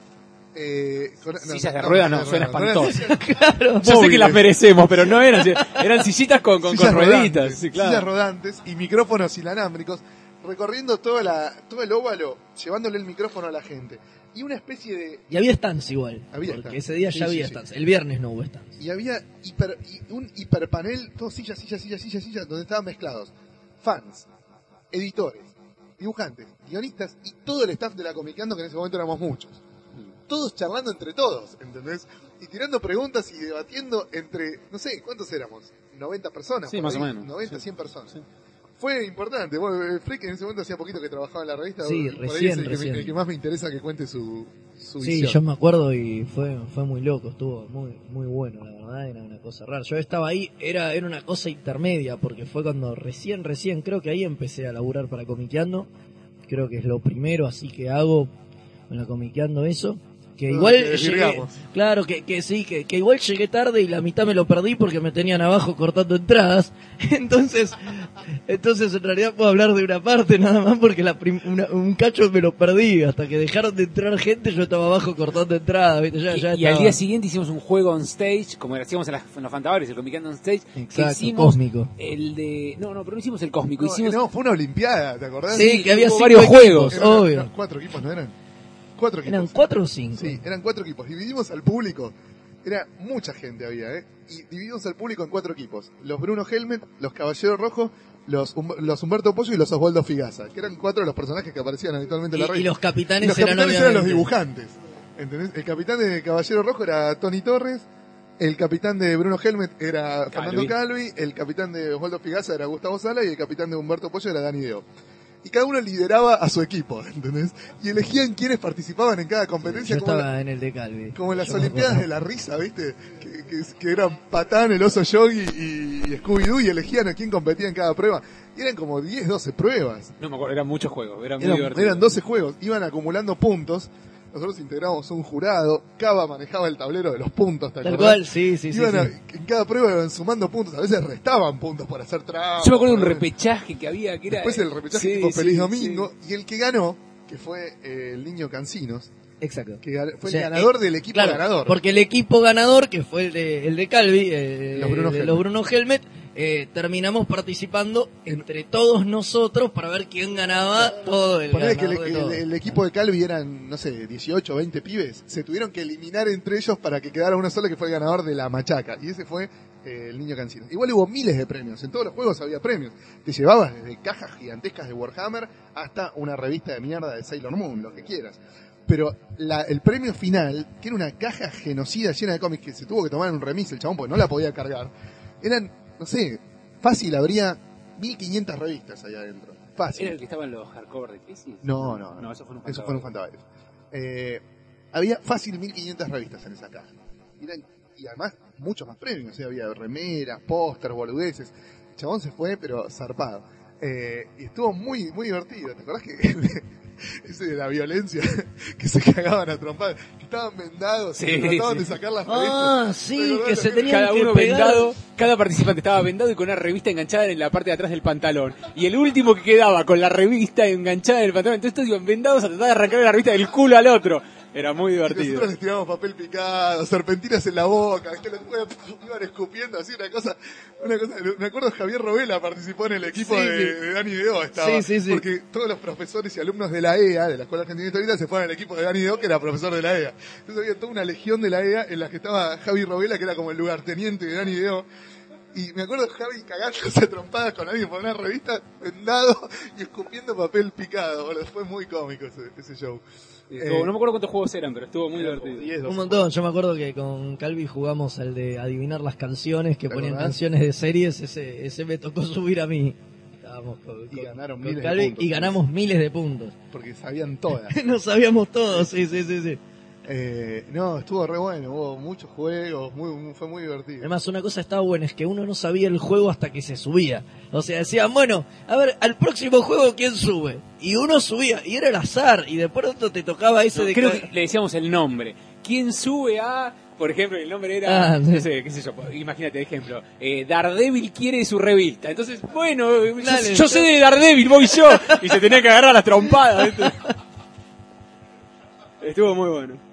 Eh, con- no, Sillas de no, ruedas no, no, suena espantoso. claro. Yo sé que las merecemos, pero no eran, eran sillitas con, con, sillas con rueditas, rodantes, sí, claro. sillas rodantes y micrófonos inalámbricos recorriendo toda la, todo el óvalo, llevándole el micrófono a la gente. Y una especie de Y había stands igual, Había porque stands. ese día Sí, ya sí, había stands. El viernes no hubo stands. y había hiper, y un hiperpanel, todo sillas, sillas, sillas, sillas, sillas, donde estaban mezclados fans, editores, dibujantes, guionistas y todo el staff de la Comiqueando, que en ese momento éramos muchos. Todos charlando entre todos, ¿entendés? Y tirando preguntas y debatiendo entre, no sé, ¿cuántos éramos? 90 personas. Sí, más ahí, o menos. 90, Sí. 100 personas. Sí. Fue importante. Bueno, eh, Freak en ese momento hacía poquito que trabajaba en la revista. Sí, por ahí recién, es el que, recién. el que más me interesa que cuente su, su Sí, visión. yo me acuerdo y fue fue muy loco, estuvo muy muy bueno, la verdad, era una cosa rara. Yo estaba ahí, era era una cosa intermedia porque fue cuando recién recién creo que ahí empecé a laburar para Comiqueando. Creo que es lo primero así que hago en la Comiqueando eso. Que igual que llegué, claro que, que sí, que, que igual llegué tarde y la mitad me lo perdí porque me tenían abajo cortando entradas. [laughs] Entonces, entonces en realidad puedo hablar de una parte nada más porque la prim- una- un cacho me lo perdí. Hasta que dejaron de entrar gente yo estaba abajo cortando entradas. ¿viste? Ya, Y, ya y al día siguiente hicimos un juego on stage, como hacíamos en, las, en los Fantabares, el Comicando on stage, que Exacto, hicimos cósmico. el de... No, no, pero no hicimos el cósmico, No, hicimos... no, fue una olimpiada, ¿te acordás? Sí, que había varios equipos, juegos, Eran- obvio. no, cuatro equipos, ¿no eran? Cuatro equipos. ¿Eran cuatro o cinco? Sí, eran cuatro equipos. Dividimos al público. Era mucha gente había, ¿eh? Y dividimos al público en cuatro equipos. Los Bruno Helmet, los Caballeros Rojos, los, los Humberto Pollo y los Osvaldo Figaza. Que eran cuatro de los personajes que aparecían habitualmente en la Y, y los capitanes, Y los eran capitanes eran los dibujantes. ¿Entendés? El capitán de Caballero Rojo era Tony Torres. El capitán de Bruno Helmet era Fernando Calvi. El capitán de Osvaldo Figaza era Gustavo Sala. Y el capitán de Humberto Pollo era Dani Deo. Y cada uno lideraba a su equipo, ¿entendés? Y elegían quiénes participaban en cada competencia. Yo como la- estaba en el de Calvi. como en las Yo Olimpiadas de la risa, ¿viste? Que, que, que eran Patán, el oso Yogi y, y Scooby-Doo y elegían a quién competía en cada prueba. Y eran como 10, 12 pruebas. No me acuerdo, eran muchos juegos, era muy Eran, divertido. eran 12 juegos. Iban acumulando puntos. Nosotros integrábamos un jurado. Cava manejaba el tablero de los puntos, ¿te Tal acordás? cual, sí, sí, sí. Iban a- sí. en cada prueba iban sumando puntos. A veces restaban puntos por hacer trampas. Yo me acuerdo de un repechaje que había, que era... Después el repechaje Sí, tipo sí, Feliz sí. Domingo. Y el que ganó, que fue eh, el niño Cancinos, Exacto. Que gan- fue O sea, el ganador eh, del equipo Claro, ganador. Porque el equipo ganador, que fue el de, el de Calvi, eh, Los Bruno de Helmet. los Bruno Helmet, eh, terminamos participando entre todos nosotros para ver quién ganaba todo el que el, el- el equipo de Calvi eran, no sé, 18 o 20 pibes. Se tuvieron que eliminar entre ellos para que quedara uno solo que fue el ganador de la machaca. Y ese fue eh, el niño Cancino. Igual hubo miles de premios. En todos los juegos había premios. Te llevabas desde cajas gigantescas de Warhammer hasta una revista de mierda de Sailor Moon, lo que quieras. Pero la- el premio final, que era una caja genocida llena de cómics que se tuvo que tomar en un remis el chabón porque no la podía cargar, eran, no sé, fácil, habría 1500 revistas ahí adentro. Fácil. ¿Era el que estaba en los hardcover de Crisis? No, no, no. No, eso fue en un Eso fue en un Fantabarios. Eh, había fácil 1500 revistas en esa caja. Y, eran- y además, muchos más premios. Había remeras, póster, boludeces. El chabón se fue, pero zarpado. Eh, y estuvo muy, muy divertido. ¿Te acordás que [laughs] ese de la violencia [laughs] que se cagaban a trompadas? Que estaban vendados Sí, y trataban sí. de sacar las Ah, revistas. sí, ¿Te acordás? que se tenían Cada que uno pegar. vendado, cada participante estaba vendado y con una revista enganchada en la parte de atrás del pantalón. Y el último que quedaba con la revista enganchada en el pantalón, entonces todos iban vendados a tratar de arrancar la revista del culo al otro. Era muy Y divertido. Nosotros les tiramos papel picado, serpentinas en la boca, que los iban escupiendo así, una cosa, una cosa, me acuerdo Javier Robela participó en el equipo Sí, de, sí. de Dani Deo, estaba, Sí, porque todos los profesores y alumnos de la EA, de la Escuela Argentina de Historieta, se fueron al equipo de Dani Deo, que era profesor de la EA. Entonces había toda una legión de la EA en la que estaba Javi Robela, que era como el lugarteniente de Dani Deo, y me acuerdo Javi cagándose [laughs] trompadas con alguien por una revista, vendado y escupiendo papel picado. Bueno, fue muy cómico ese, ese show. Eh, no me acuerdo cuántos juegos eran, pero estuvo muy divertido. 10, 12 Un montón, yo me acuerdo que con Calvi jugamos al de adivinar las canciones, que ¿Te ponían canciones de series, ese, ese me tocó subir a mí. Estábamos con, Y con- ganaron con miles de puntos. y ganamos miles de puntos. porque sabían todas. [laughs] no sabíamos todos, sí, sí, sí, sí. Eh, no, estuvo re bueno, hubo muchos juegos, muy, muy- fue muy divertido. Además, una cosa estaba buena, es que uno no sabía el juego hasta que se subía. O sea, decían, bueno, a ver, al próximo juego, ¿quién sube? Y uno subía, y era el azar, y de pronto te tocaba ese No, de... creo que le decíamos el nombre. ¿Quién sube a.? Por ejemplo, el nombre era. Ah, no sé, qué sé yo. Imagínate, ejemplo. Eh, Daredevil quiere su revista. Entonces, bueno, yo- Dale, yo, sé de Daredevil, voy yo. Y se tenía que agarrar las trompadas. [laughs] Estuvo muy bueno.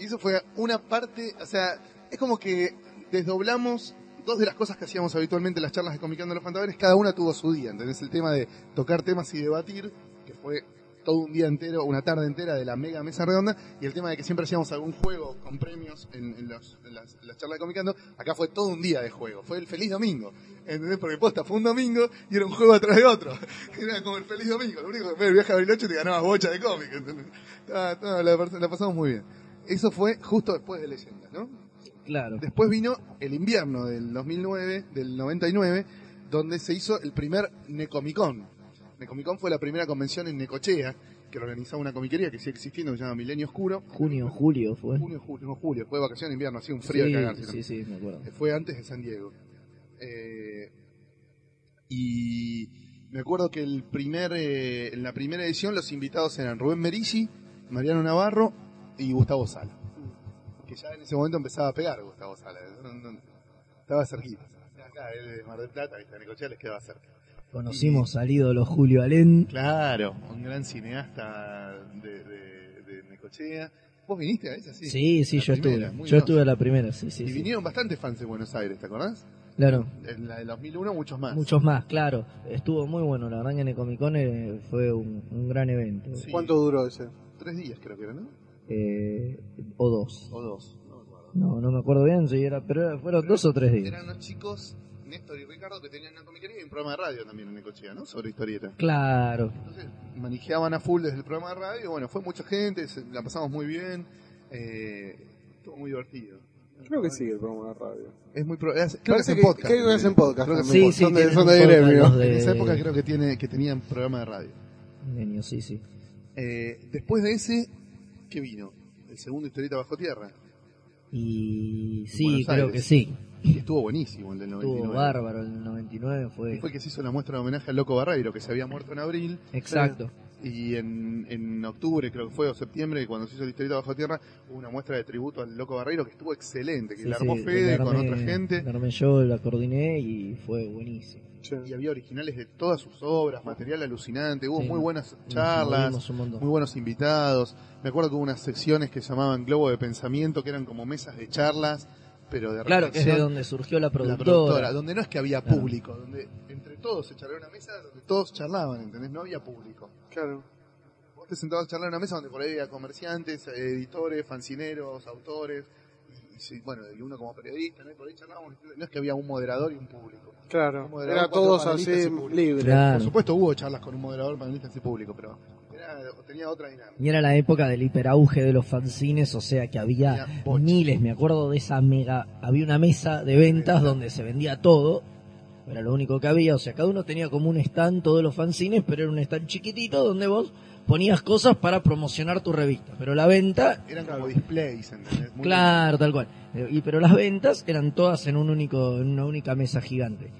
Y eso fue una parte, o sea, es como que desdoblamos dos de las cosas que hacíamos habitualmente en las charlas de Comicando los Fantaveres, cada una tuvo su día, ¿entendés? El tema de tocar temas y debatir, que fue todo un día entero, una tarde entera de la mega mesa redonda, y el tema de que siempre hacíamos algún juego con premios en, los- en las, charlas de Comicando, acá fue todo un día de juego, fue el feliz domingo, ¿entendés? Porque posta, fue un domingo y era un juego atrás de otro, [laughs] era como el feliz domingo, lo único que fue el viaje a Bariloche te ganabas bocha de cómic, ¿entendés? No, la pasamos muy bien. Eso fue justo después de Leyendas, ¿no? Claro. Después vino el invierno del 2009, del 99, donde se hizo el primer Necomicon. Necomicon fue la primera convención en Necochea, que lo organizaba una comiquería que sigue existiendo, que se llama Milenio Oscuro. Junio, julio fue. Junio, julio, no, julio, fue de vacaciones de invierno, hacía un frío de sí, cagarse. sí, sí, me acuerdo. Eh, Fue antes de San Diego. Eh, y me acuerdo que el primer, eh, en la primera edición los invitados eran Rubén Merisi, Mariano Navarro y Gustavo Sala. Que ya en ese momento empezaba a pegar Gustavo Sala. no- estaba cerquita. Acá, él de Mar del Plata, ¿viste? a Necochea les quedaba cerca. Conocimos al ídolo Julio Alén. Claro, un gran cineasta de, de, de Necochea. ¿Vos viniste a esa? Sí, Sí, yo primera, estuve. Yo estuve a la primera, sí, sí. Y sí. vinieron bastantes fans de Buenos Aires, ¿te acordás? Claro, En la del 2001 muchos más. muchos más, claro. Estuvo muy bueno, la verdad que en el Comic Con eh, fue un, un gran evento. Sí. ¿Cuánto duró ese? Tres días creo que era, ¿no? Eh, o dos. O dos. No, no me acuerdo bien si era, pero era- fueron dos o tres días. Eran unos chicos, Néstor y Ricardo, que tenían una comiquería y un programa de radio también en Necochea, ¿no? Sobre historieta. Claro. Entonces manejaban a full desde el programa de radio. Bueno, fue mucha gente, se- la pasamos muy bien. Eh, estuvo muy divertido. Creo que sí, el programa de radio. Es muy pro- es- creo que Parece hacen que, podcast. creo que podcast. Creo que también. Sí, sí, son de, son un de podcast gremio. los de- En esa época creo que tiene que tenían programa de radio. Genio, sí, sí. Eh, después de ese, ¿qué vino? El segundo historieta bajo tierra. Y sí, creo que sí. Que estuvo buenísimo el del 99. Estuvo bárbaro el 99, Y fue. fue que se hizo la muestra de homenaje al Loco Barreiro, que se había muerto en abril. Exacto. Y en, en octubre, creo que fue, o septiembre, cuando se hizo la historieta bajo tierra, hubo una muestra de tributo al Loco Barreiro que estuvo excelente, que Sí, la sí, armó Fede la con otra gente. la armé yo, la coordiné y fue buenísimo. Y había originales de todas sus obras, material alucinante, hubo muy buenas charlas, muy buenos invitados. Me acuerdo que hubo unas secciones que se llamaban Globo de Pensamiento, que eran como mesas de charlas, pero de Claro, que es de donde surgió la La productora. productora, donde no es que había Claro. público, donde entre todos se charlaba en una mesa donde todos charlaban, ¿entendés? No había público. Claro. Vos te sentabas a charlar en una mesa donde por ahí había comerciantes, editores, fancineros, autores, y, y sí, bueno, y uno como periodista, ¿no? Y por ahí charlábamos, no es que había un moderador y un público. Claro. Un Era todos así libres. Claro. Por supuesto hubo charlas con un moderador, panelistas y público, pero tenía otra dinámica. Y era la época del hiperauge de los fanzines, o sea que había miles, me acuerdo de esa mega, había una mesa de ventas donde se vendía todo, era lo único que había, o sea, cada uno tenía como un stand, todos los fanzines, pero era un stand chiquitito donde vos ponías cosas para promocionar tu revista, pero la venta, Eran como displays, ¿entendés? Muy claro, tal cual, y pero las ventas eran todas en un único, en una única mesa gigante.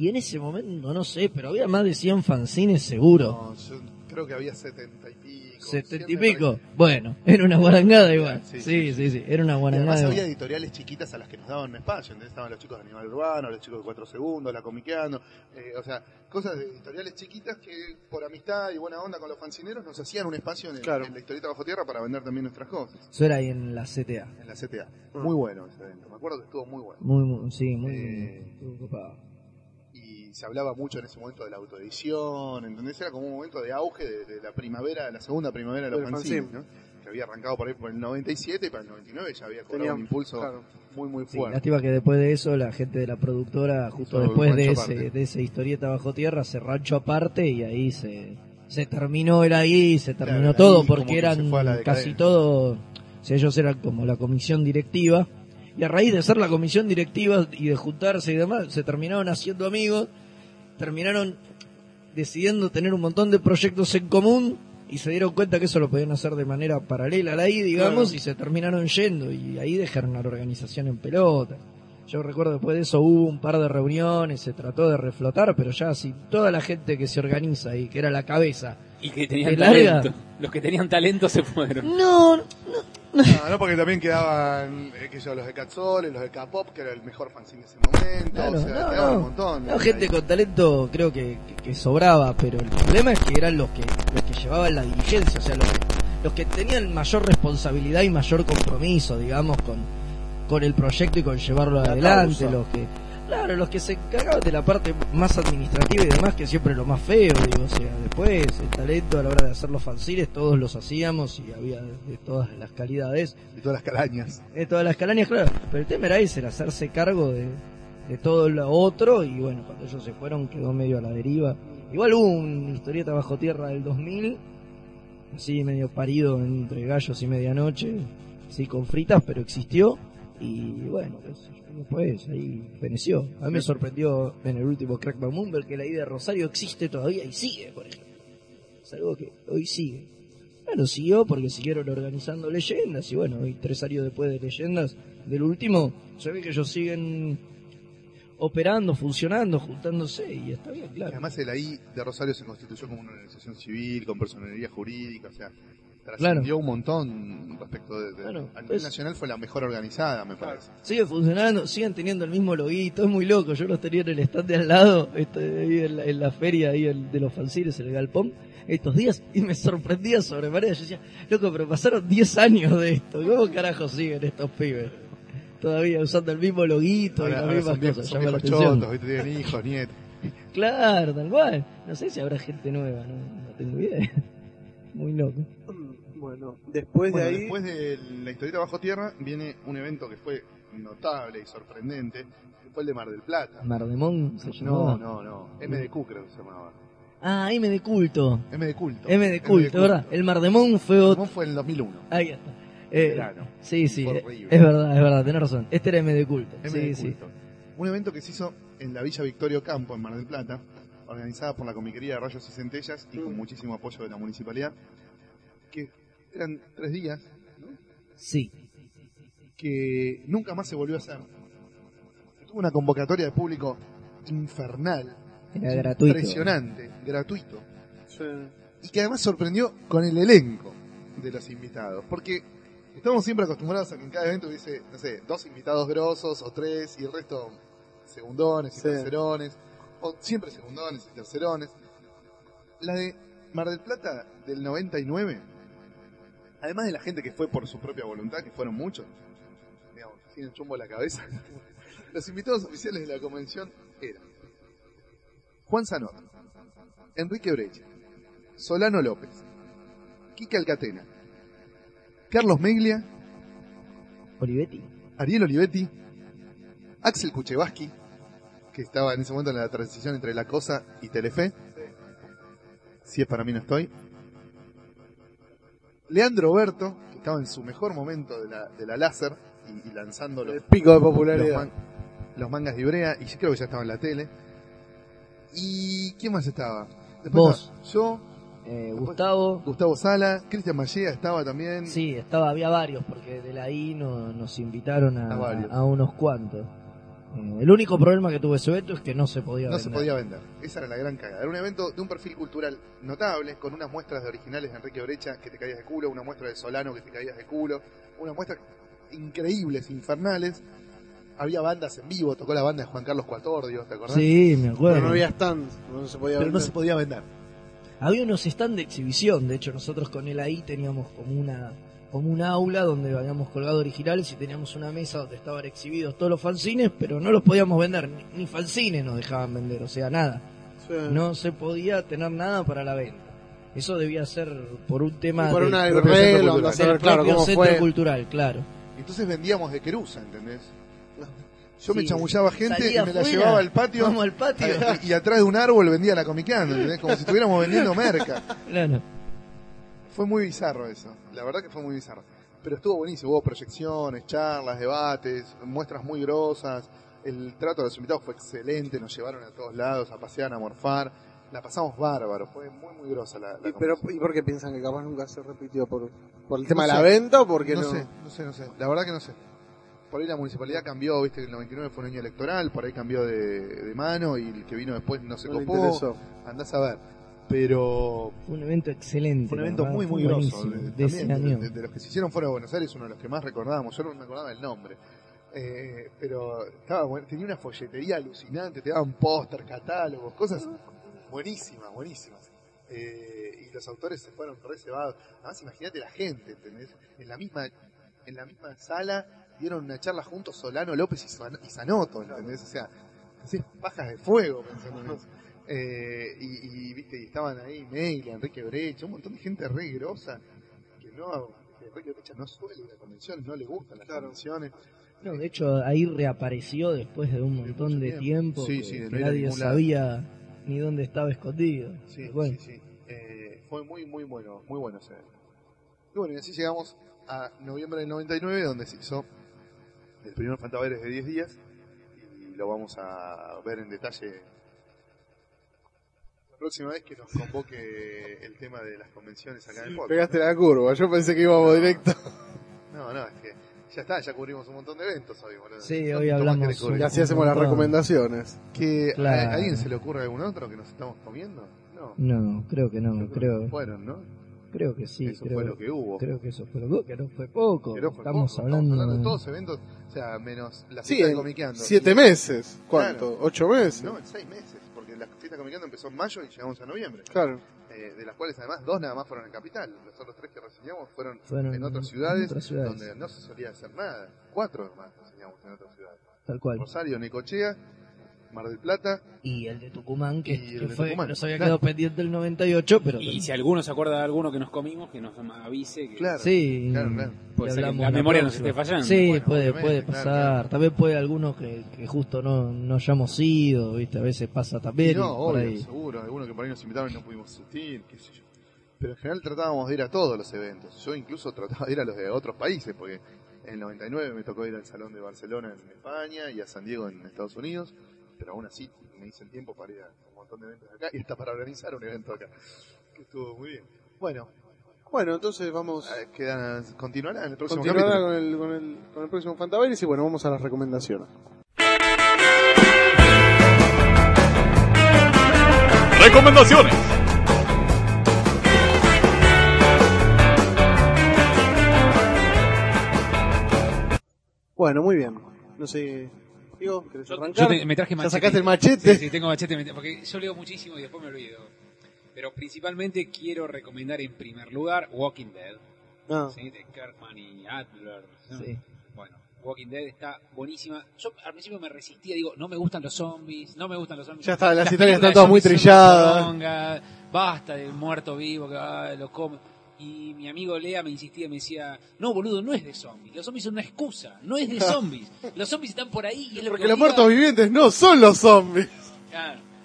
Y en ese momento, no sé, pero había más de 100 fanzines seguro. No, yo creo que había setenta y pico. setenta y pico. Bueno, era una guarangada igual. Sí, Sí, sí, sí, era una guarangada. además había editoriales chiquitas a las que nos daban un espacio. Entonces estaban los chicos de Animal Urbano, los chicos de Cuatro Segundos, la Comiqueando. eh, o sea, cosas de editoriales chiquitas que por amistad y buena onda con los fancineros nos hacían un espacio en, el- Claro. en la historieta bajo tierra para vender también nuestras cosas. Eso era ahí en la CTA. En la CTA. Mm. Muy bueno ese evento. Me acuerdo que estuvo muy bueno. Muy, muy, sí, muy, Eh, muy ocupado. Y se hablaba mucho en ese momento de la autoedición, ¿entendés? Era como un momento de auge de, de la primavera, de la segunda primavera de los fanzines, fanzine. ¿no? Que había arrancado por ahí por el 97 y para el 99 ya había cobrado Tenía- un impulso claro. muy, muy Sí, fuerte. lástima que después de eso la gente de la productora, justo después de ese, de esa historieta bajo tierra, se rancho aparte y ahí se, se terminó el ahí, se terminó Claro, todo ahí porque que eran casi todo, o sea, ellos eran como la comisión directiva y a raíz de ser la comisión directiva y de juntarse y demás, se terminaron haciendo amigos, terminaron decidiendo tener un montón de proyectos en común y se dieron cuenta que eso lo podían hacer de manera paralela a la I, digamos, Claro. y se terminaron yendo y ahí dejaron la organización en pelota. Yo recuerdo después de eso hubo un par de reuniones, se trató de reflotar, pero ya si toda la gente que se organiza y que era la cabeza. Y que tenían talento. Los que tenían talento se fueron. No, no, No, no, porque también quedaban eh, que yo, los de Catzol, los de K-Pop, que era el mejor fanzine de ese momento. Claro, o sea, no, un montón. No, gente con talento creo que, que- que sobraba, pero el problema es que eran los que, los que llevaban la dirigencia, o sea, los que, los que tenían mayor responsabilidad y mayor compromiso, digamos, con, con el proyecto y con llevarlo La adelante, causa. los que, claro, los que se encargaban de la parte más administrativa y demás, que siempre es lo más feo, digo, o sea, después el talento a la hora de hacer los fanzines, todos los hacíamos y había de todas las calidades, Y todas las calañas. de todas las calañas, claro. Pero el tema era ese, era hacerse cargo de, de todo lo otro. Y bueno, cuando ellos se fueron quedó medio a la deriva. Igual hubo una historieta bajo tierra del 2000, así medio parido entre gallos y medianoche, sí con fritas, pero existió. Y bueno, después ahí feneció. A mí me sorprendió en el último Moon ver que la idea de Rosario existe todavía y sigue, por ejemplo. Es algo que hoy sigue. Bueno, siguió porque siguieron organizando leyendas y bueno, hoy tres años después de leyendas del último, se ve que ellos siguen operando, funcionando, juntándose y está bien, claro. además el ahí de Rosario se constituyó como una organización civil, con personalidad jurídica, o sea, trascendió un montón respecto de... de- Claro, a nivel pues- nacional fue la mejor organizada, me parece. Sigue funcionando, siguen teniendo el mismo loguito, es muy loco, yo los tenía en el stand de al lado, este, ahí en, la, en la feria ahí el- de los fanzines, en el galpón, estos días, y me sorprendía sobremanera, yo decía, loco, pero pasaron 10 años de esto, ¿cómo carajo siguen estos pibes? Todavía usando el mismo loguito y las mismas cosas, son llama la atención. chotos, tienen hijos, nietos. [laughs] Claro, tal cual. No sé si habrá gente nueva, no, no tengo idea. [laughs] Muy loco. Bueno, después Bueno, de ahí. después de la historieta bajo tierra viene un evento que fue notable y sorprendente, que fue el de Mar del Plata. Mardemón se llamaba. No, no, no. MDQ creo que se llamaba. Ah, M de culto. M de culto. M de culto, ¿verdad? El Mardemón fue otro. Fue en el 2001. Ahí está. Eh, Verano. sí, sí, eh, horrible. es verdad, es verdad, tenés razón. Este era M de culto. M sí, de sí. culto. Un evento que se hizo en la Villa Victorio Campo, en Mar del Plata, organizada por la Comiquería de Rayos y Centellas y con muchísimo apoyo de la municipalidad, que eran tres días, ¿no? Sí. que nunca más se volvió a hacer. Tuvo una convocatoria de público infernal, Era gratuito. impresionante, gratuito. Sí. y que además sorprendió con el elenco de los invitados, porque estamos siempre acostumbrados a que en cada evento hubiese, no sé, dos invitados grosos o tres y el resto segundones y Sí. tercerones, o siempre segundones y tercerones. La de Mar del Plata del 99, además de la gente que fue por su propia voluntad, que fueron muchos, digamos, sin el chumbo a la cabeza, [laughs] los invitados oficiales de la convención eran Juan Zanot, Enrique Brecha, Solano López, Kike Alcatena, Carlos Meglia, Olivetti. Ariel Olivetti, Axel Kuchevaski, que estaba en ese momento en la transición entre La Cosa y Telefe. Si es para mí no estoy. Leandro Berto, que estaba en su mejor momento de la, de la láser y, y lanzando los, El pico de los, popularidad. man- los mangas de Ibrea, y creo que ya estaba en la tele. ¿Y quién más estaba? Después Vos. estaba yo, Eh, Gustavo. Gustavo Sala, Cristian Mallea estaba también. Sí, estaba, había varios, porque de la I no, nos invitaron a, A varios. a unos cuantos. Eh, el único problema que tuvo ese evento es que no se podía No se vender. podía vender. Esa era la gran cagada. Era un evento de un perfil cultural notable, con unas muestras de originales de Enrique Brecha que te caías de culo, una muestra de Solano que te caías de culo, unas muestras increíbles, infernales. Había bandas en vivo, tocó la banda de Juan Carlos Cuatordio, ¿te acordás? Sí, me acuerdo. Pero no había stands, no se podía Pero no vender. se podía vender. Había unos stands de exhibición, de hecho nosotros con él ahí teníamos como una como un aula donde habíamos colgado originales y teníamos una mesa donde estaban exhibidos todos los fanzines, pero no los podíamos vender, ni, ni fanzines nos dejaban vender, o sea, nada. Sí. No se podía tener nada para la venta. Eso debía ser por un tema por del- una propio centro regla, cultural. del claro, propio centro fue. cultural, claro. Entonces vendíamos de querusa, ¿entendés? Yo me Sí. chamullaba gente y me la llevaba al patio. Vamos al patio. y, [laughs] y atrás de un árbol vendía la comiqueando, ¿entendés? Como si estuviéramos vendiendo merca. Claro. Fue muy bizarro eso, la verdad que fue muy bizarro. Pero estuvo buenísimo, hubo proyecciones, charlas, debates, muestras muy grosas. El trato de los invitados fue excelente, nos llevaron a todos lados a pasear, a morfar. La pasamos bárbaro, fue muy, muy grosa la, la Y, pero. ¿Y por qué piensan que capaz nunca se repitió? ¿Por, por el No tema de sé. la venta o porque no, no? sé, no sé, no sé. La verdad que no sé. Por ahí la municipalidad cambió, viste que el 99 fue un año electoral, por ahí cambió de, de mano y el que vino después no se No copó. Andás a ver. Pero Fue un evento excelente. Fue un evento muy, muy grosso. De, de ese de- año. de- de los que se hicieron fuera de Buenos Aires, uno de los que más recordábamos. Yo no me acordaba el nombre. Eh, pero estaba bueno, tenía una folletería alucinante, te daban póster, catálogos, cosas buenísimas, buenísimas. Eh, y los autores se fueron reservados. Además, imagínate la gente, ¿entendés? En la misma, en la misma sala dieron una charla juntos Solano, López y, San- y Sanoto, ¿entendés? O sea, pajas de fuego pensando en eso. Eh, y, y, viste, y estaban ahí Meila, Enrique Brecha, un montón de gente re grosa que no, que Enrique Brecha no suele ir a convenciones, no le gustan las convenciones. No, de hecho, ahí reapareció después de un montón de tiempo. Sí, que, sí, no nadie sabía ni dónde estaba escondido. Sí, Bueno, sí, sí. Eh, fue muy, muy bueno, muy bueno ese. Y bueno, y así llegamos a noviembre del 99, donde se hizo el primer Fantaveres de 10 días, y lo vamos a ver en detalle próxima vez que nos convoque el tema de las convenciones acá en el podcast. Pegaste la curva, yo pensé que íbamos directo. No, no, es que ya está, ya cubrimos un montón de eventos hoy, boludo. Sí, ¿Cuánto hoy hablamos? Y así hacemos las recomendaciones. ¿Que Claro. ¿A alguien se le ocurre algún otro que nos estamos comiendo? No. no, creo que no, creo, que fueron, ¿no? creo que sí. Eso creo, fue lo que hubo. creo que eso fue lo que no fue poco. No fue Estamos poco, hablando, estamos de todos eventos, o sea, menos la Sí, de Comiqueando. siete meses. ¿Cuánto? Claro. ¿Ocho meses? No, en seis meses, la fiesta de Comiqueando empezó en mayo y llegamos a noviembre. Claro. Eh, de las cuales además dos nada más fueron en Capital. Los otros tres que reseñamos fueron, Fueron en otras en ciudades, otras ciudades. donde no se solía hacer nada. Cuatro más reseñamos en otras ciudades. Tal cual. Rosario, Necochea, Mar del Plata. Y el de Tucumán, que, de fue, Tucumán, nos había claro. quedado pendiente el 98, pero Y si alguno se acuerda de alguno que nos comimos, que nos avise. Que Claro. sí, Claro, claro. Puede ser que la memoria nos esté fallando. Sí, Bueno, puede, puede pasar. claro. También puede algunos que, que justo no, no hayamos ido, ¿viste? A veces pasa también. Y no, y por obvio, ahí. seguro. Algunos que por ahí nos invitaron y no pudimos asistir, qué sé yo. Pero en general tratábamos de ir a todos los eventos. Yo incluso trataba de ir a los de otros países, porque en el 99 me tocó ir al Salón de Barcelona en España y a San Diego en Estados Unidos pero aún así me hice el tiempo para ir a un montón de eventos acá y hasta para organizar un evento acá, que estuvo muy bien. Bueno, bueno, entonces vamos. Ah, Quedan, continuará en el próximo continuará con el, con, el, con el, próximo Fantabailes y bueno, vamos a las recomendaciones. Recomendaciones. Bueno, muy bien. No sé ¿querés Yo, arrancar? yo te- me traje ¿Ya machete. sacaste el machete? Sí, sí, tengo machete, me- porque yo leo muchísimo y después me olvido. Pero principalmente quiero recomendar en primer lugar Walking Dead, Ah, ¿sí? de Kirkman y Adler. ¿no? Sí. Bueno, Walking Dead está buenísima. Yo al principio me resistía, digo, no me gustan los zombies, no me gustan los zombies. Ya está, las historias películas están de todas muy zombies son una trilladas. poronga, basta del muerto vivo que ah, lo come. Y mi amigo Lea me insistía, me decía, no boludo, no es de zombies, los zombies son una excusa, no es de [laughs] zombies. Los zombies están por ahí y es lo porque que los obliga- muertos vivientes no son los zombies.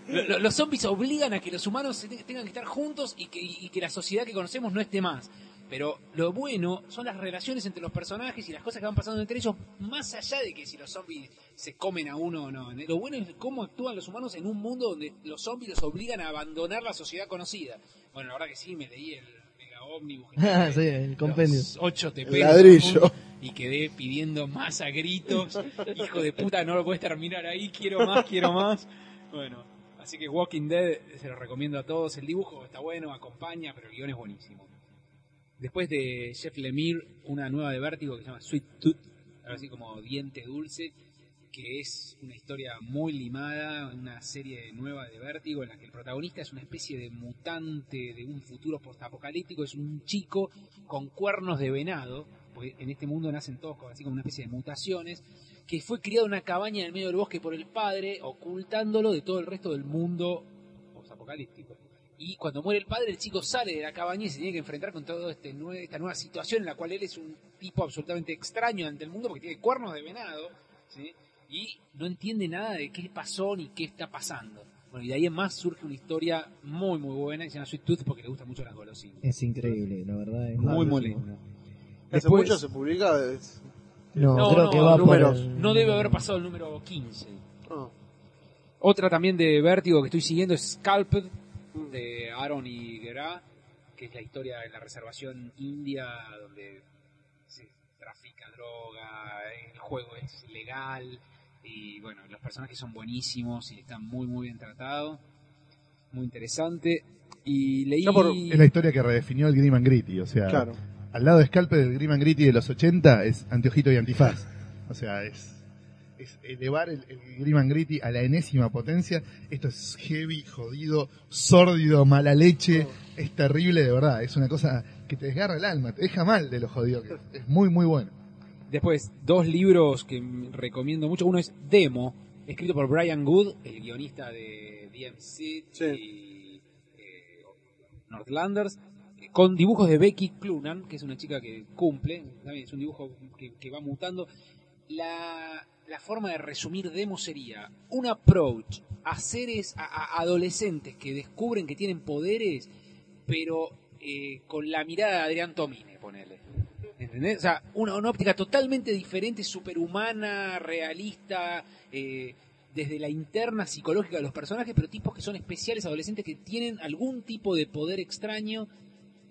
Lo- Los zombies obligan a que los humanos tengan que estar juntos y que, y que la sociedad que conocemos no esté más. Pero lo bueno son las relaciones entre los personajes y las cosas que van pasando entre ellos, más allá de que si los zombies se comen a uno o no. Lo bueno es cómo actúan los humanos en un mundo donde los zombies los obligan a abandonar la sociedad conocida. Bueno, la verdad que sí, me leí el ómnibus. Ah, [laughs] sí, el compendio. los Ocho El teperos ladrillo. y quedé pidiendo más a gritos. [laughs] Hijo de puta, no lo puedes terminar ahí, quiero más, quiero más. Bueno, así que Walking Dead se lo recomiendo a todos. El dibujo está bueno, acompaña, pero el guion es buenísimo. Después de Jeff Lemire, una nueva de Vértigo que se llama Sweet Tooth, algo así como Diente Dulce, que es una historia muy limada, una serie nueva de Vértigo en la que el protagonista es una especie de mutante de un futuro postapocalíptico, es un chico con cuernos de venado, porque en este mundo nacen todos así como una especie de mutaciones, que fue criado en una cabaña en el medio del bosque por el padre, ocultándolo de todo el resto del mundo postapocalíptico. Y cuando muere el padre, el chico sale de la cabaña y se tiene que enfrentar con toda este esta nueva situación en la cual él es un tipo absolutamente extraño ante el mundo porque tiene cuernos de venado, ¿sí? Y no entiende nada de qué pasó ni qué está pasando. Bueno, y de ahí en más surge una historia muy muy buena que se llama Sweet Tooth porque le gusta mucho las golosinas. Es increíble, la verdad. Es Muy. Hace Después- mucho se publica. es- No, No, creo no, que va números. por el- No debe haber pasado el número 15. ah. Otra también de Vértigo que estoy siguiendo es Scalped, de Aaron y Guerra, que es la historia de la reservación india donde se trafica droga, el juego es legal y bueno, los personajes son buenísimos y están muy muy bien tratados, muy interesante. Y leí... Por- Es la historia que redefinió el Grim and Gritty, o sea, Claro. al lado de Scalpe del Grim and Gritty de los 80 es anteojito y antifaz. O sea, es, es elevar el, el Grim and Gritty a la enésima potencia. Esto es heavy, jodido, sórdido, mala leche. Es terrible, de verdad. Es una cosa que te desgarra el alma, te deja mal de lo jodido que es. Es muy, muy bueno. Después, dos libros que recomiendo mucho. Uno es Demo, escrito por Brian Good, el guionista de DMC Sí. y eh, Northlanders, con dibujos de Becky Clunan, que es una chica que cumple, también es un dibujo que, que va mutando. La, la forma de resumir Demo sería un approach a seres, a, a adolescentes que descubren que tienen poderes, pero eh, con la mirada de Adrián Tomine, ponele. ¿Entendés? O sea, una, una óptica totalmente diferente, superhumana, realista, eh, desde la interna psicológica de los personajes, pero tipos que son especiales, adolescentes que tienen algún tipo de poder extraño.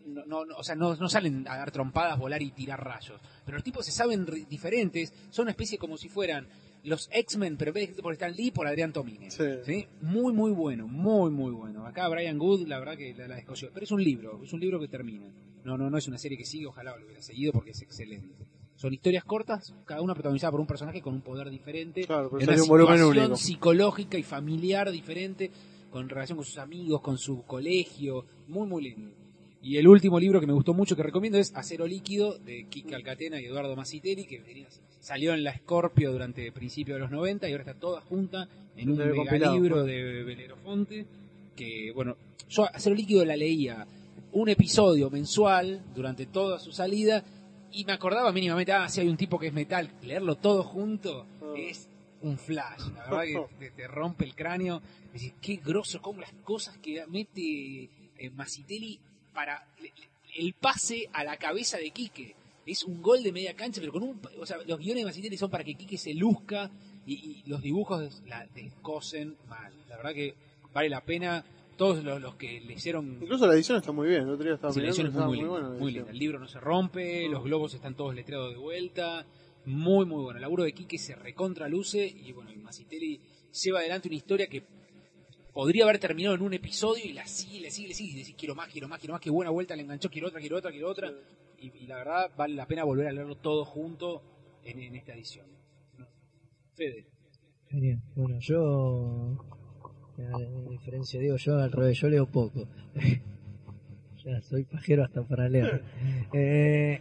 No, no, no, o sea, no, no salen a dar trompadas, volar y tirar rayos. Pero los tipos se saben diferentes, son una especie como si fueran los X-Men, pero en por Stan Lee, por Adrián Tomine. Sí. ¿Sí? Muy, muy bueno, muy, muy bueno. Acá Brian Good, la verdad que la, la. Pero es un libro, es un libro que termina. No, no, no es una serie que sigue, ojalá lo hubiera seguido porque es excelente. Son historias cortas, cada una protagonizada por un personaje con un poder diferente, Claro, en una situación psicológica y familiar diferente, con relación con sus amigos, con su colegio, muy, muy lindo. Y el último libro que me gustó mucho que recomiendo es Acero Líquido, de Kike Alcatena y Eduardo Masiteri, que venía- salió en la Scorpio durante principios de los 90 y ahora está toda junta en un mega libro de Belerofonte, que bueno, yo Acero Líquido la leía un episodio mensual durante toda su salida y me acordaba mínimamente, ah, si hay un tipo que es metal, leerlo todo junto Ah. es un flash, la verdad que [laughs] te, rompe el cráneo, decís, qué grosso, como las cosas que mete eh, Masitelli para el pase a la cabeza de Quique. Es un gol de media cancha, pero con un... O sea, los guiones de Masitelli son para que Quique se luzca y, y los dibujos la descosen mal. La verdad que vale la pena. Todos los, los que le hicieron Incluso la edición está muy bien. El otro día estaba Sí, la edición es muy, muy, linda, buena. la muy linda. El libro no se rompe, los globos están todos letreados de vuelta. Muy, muy bueno. El laburo de Quique se recontraluce y bueno, y Masitelli lleva adelante una historia que podría haber terminado en un episodio y la sigue, le sigue, le sigue y decís quiero más, quiero más, quiero más, qué buena vuelta le enganchó, quiero otra, quiero otra, quiero otra. Y, y la verdad vale la pena volver a leerlo todo junto. en, en esta edición. ¿no? Fede. Genial. Bueno, yo, a diferencia de Diego, yo al revés, yo leo poco. [laughs] ya soy pajero hasta para leer. [laughs] Eh,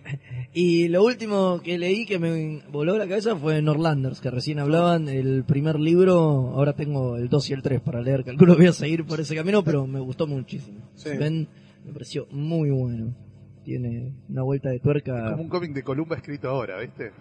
y lo último que leí que me voló la cabeza fue Norlanders, que recién hablaban. El primer libro, ahora tengo el 2 y el 3 para leer. Calculo voy a seguir por ese camino, pero me gustó muchísimo. Sí. Me pareció muy bueno. Tiene una vuelta de tuerca. Como un cómic de Columba escrito ahora, ¿viste?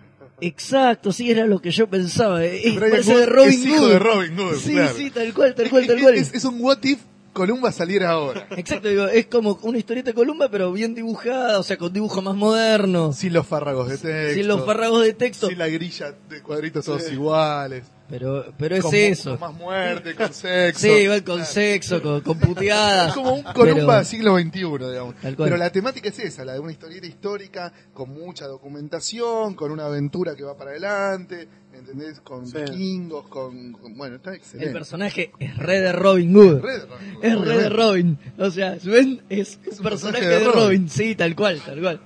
Exacto, sí, era lo que yo pensaba. Es, parece Wood de Robin es hijo de Robin Hood, Sí, claro. sí, tal cual, tal cual, tal cual. Es, es un what if Columba saliera ahora. Exacto, digo, es como una historieta de Columba, pero bien dibujada, o sea, con dibujos más modernos, Sin los fárragos de texto. sin los farragos de texto. Sin la grilla de cuadritos todos iguales. Pero, pero es con, eso. Con más muerte, con [laughs] sexo. Sí, igual con sexo, con, con puteadas. Es como un Columba del siglo XXI, digamos. Pero la temática es esa, la de una historieta histórica, con mucha documentación, con una aventura que va para adelante, ¿entendés? Con Sí. vikingos, con, con- Bueno, está El excelente. personaje es re de Robin Hood. Re de Robin Hood, Es re de. Robin. O sea, ven, es un personaje personaje de de Robin. Robin. Sí, tal cual, tal cual.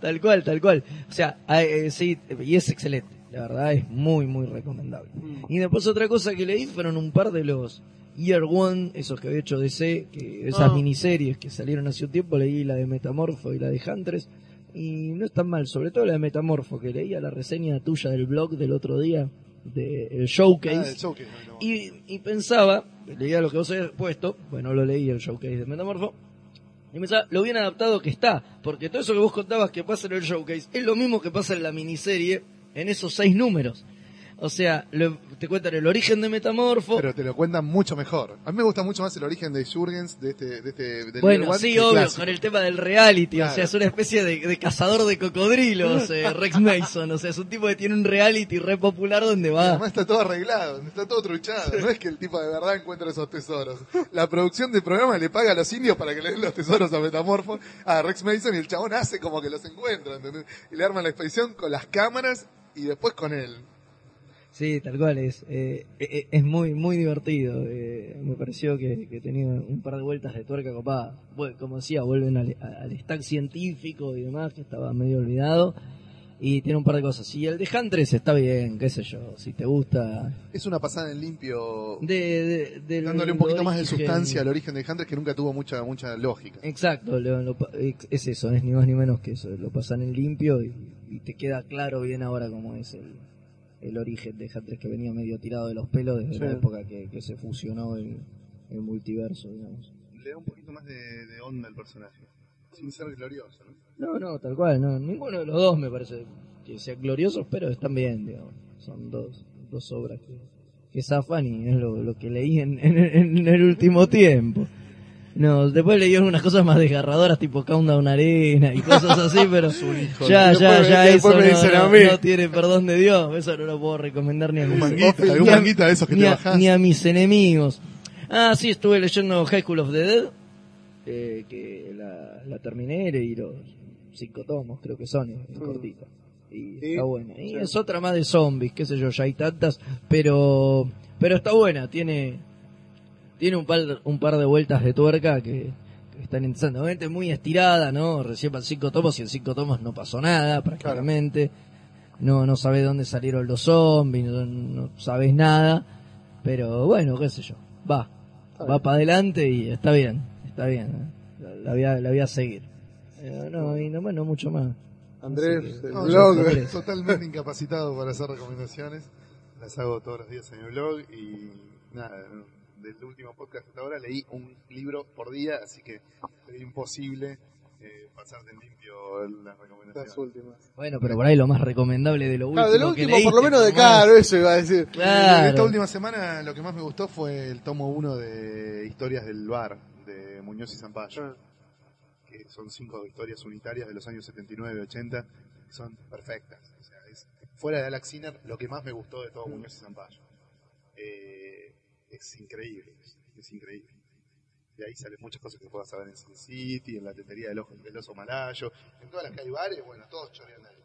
Tal cual, tal cual. O sea, ah, eh, sí, y es excelente. La verdad es muy, muy recomendable. Y después otra cosa que leí fueron un par de los Year One, esos que había hecho DC, que esas Ah. miniseries que salieron hace un tiempo, leí la de Metamorfo y la de Huntress. Y no están mal, sobre todo la de Metamorfo, que leía la reseña tuya del blog del otro día, del showcase. Ah, el showcase, no, no. Y, y pensaba, leía lo que vos habías puesto, bueno, lo leí el showcase de Metamorfo, y pensaba lo bien adaptado que está, porque todo eso que vos contabas que pasa en el showcase es lo mismo que pasa en la miniserie en esos seis números. O sea, lo- te cuentan el origen de Metamorfo. Pero te lo cuentan mucho mejor. A mí me gusta mucho más el origen de Jurgens, de este, de este, del bueno, One, sí, obvio, clásico. con el tema del reality, o sea, es una especie de, de cazador de cocodrilos, eh, Rex Mason, o sea, es un tipo que tiene un reality re popular donde Y va... Además está todo arreglado, está todo truchado. No es que el tipo de verdad encuentre esos tesoros. La producción del programa le paga a los indios para que le den los tesoros a Metamorfo, a Rex Mason, y el chabón hace como que los encuentra, ¿entendés? Y le arman la expedición con las cámaras y después con él. Sí, tal cual, es, eh, eh, es muy muy divertido. eh, me pareció que, que tenía un par de vueltas de tuerca copada. Bueno, como decía, vuelven al, al stack científico y demás, que estaba medio olvidado. Y tiene un par de cosas. Y el de Huntress está bien, qué sé yo, si te gusta. Es una pasada en limpio, De, dándole un poquito más de sustancia al origen de Hunter que nunca tuvo mucha mucha lógica. Exacto, lo- lo pa- es eso, es ni más ni menos que eso. Lo pasan en limpio y, y te queda claro bien ahora cómo es el, el origen de Huntress que venía medio tirado de los pelos desde la época que, que se fusionó el, el multiverso, digamos. Le da un poquito más de, de onda al personaje, sin ser glorioso, ¿no? No, no, tal cual, no, ninguno de los dos me parece que sean gloriosos, pero están bien, digamos. Son dos, dos obras que, que zafan y es lo, lo que leí en, en, en el último [laughs] tiempo. No, después leí algunas cosas más desgarradoras, tipo Countdown Arena y cosas así, [laughs] pero ya, Y ya, ya, y después eso me no, no- no tiene perdón de Dios, eso no lo puedo recomendar ni a mis, manguita, ni a- manguita de esos que ni te a- bajás. ni a mis enemigos. Ah, sí, estuve leyendo High School of the Dead, eh, que la, la terminé, leí los cinco tomos, creo que son, es, es cortita. Y Sí, está buena. Y sí. es otra más de zombies, qué sé yo, ya hay tantas, pero pero está buena, tiene tiene un par, un par de vueltas de tuerca que, que están interesantes. Obviamente muy estirada, ¿no? Recién van cinco tomos y en cinco tomos no pasó nada prácticamente. No, no sabes dónde salieron los zombies, no, no sabes nada. Pero bueno, qué sé yo. Va. va para adelante y está bien. Está bien. ¿eh? La, la voy, a, la voy a seguir. Eh, no, y nomás no mucho más. Andrés, que- el No, blog. yo Andrés. [laughs] totalmente incapacitado para hacer recomendaciones. Las hago todos los días en el blog y nada, del último podcast hasta ahora leí un libro por día, así que es imposible eh, pasarte en limpio las Las recomendaciones. últimas. Bueno, pero por ahí lo más recomendable de lo último. Claro, de lo que último, por lo leíste, menos de caro, eso iba a decir. Claro. Esta última semana lo que más me gustó fue el tomo 1 de Historias del Bar de Muñoz y Zampayo. Que son cinco historias unitarias de los años 79 y 80, que son perfectas. O sea, es, fuera de Alex Sinner, lo que más me gustó de todo Muñoz y Zampayo. Eh, es increíble, es, increíble. De ahí salen muchas cosas que puedas saber en Sin City, en la tetería del, ojo, del oso malayo, en todas las que hay bares, bueno, todos chorean ahí.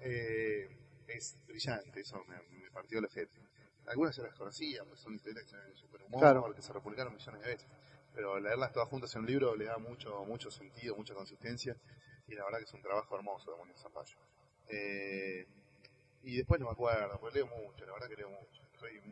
Eh, es brillante, eso me, me partió la gente. Algunas yo las conocía, pues son historias que super humor, Claro. que se republicaron millones de veces pero leerlas todas juntas en un libro le da mucho mucho sentido, mucha consistencia y la verdad que es un trabajo hermoso de Muñoz Zapallo. Eh, Y después no me acuerdo, porque leo mucho, la verdad que leo mucho.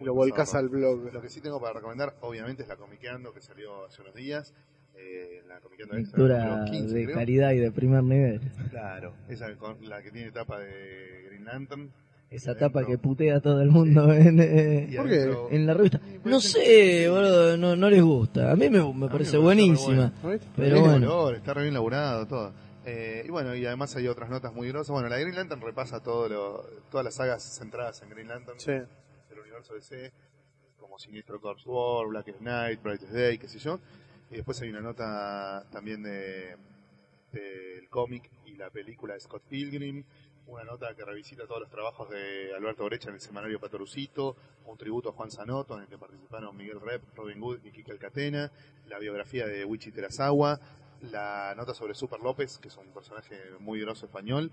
Lo volcás al blog. Lo que sí tengo para recomendar, obviamente, es la Comiqueando que salió hace unos días. Eh, la Comiqueando Extra, Lectura número 15, de creo. calidad y de primer nivel. Claro, esa con la que tiene tapa de Green Lantern. Esa tapa que putea a todo el mundo en, eh, en la revista. No sé, boludo, no, no les gusta. A mí me, me A mí parece me buenísima. Pero bueno, color, está re bien laburado, todo. Eh, y bueno, y además hay otras notas muy grosas. Bueno, la Green Lantern repasa todo lo, todas las sagas centradas en Green Lantern Sí. del universo DC, como Sinistro Corps War, Black Knight, Brightest Day, qué sé yo. Y después hay una nota también de del cómic y la película de Scott Pilgrim, una nota que revisita todos los trabajos de Alberto Brecha en el semanario Patorucito, un tributo a Juan Sanoto en el que participaron Miguel Rep, Robin Hood y Kike Alcatena, la biografía de Wichi Terasawa, la nota sobre Super López, que es un personaje muy grosso español,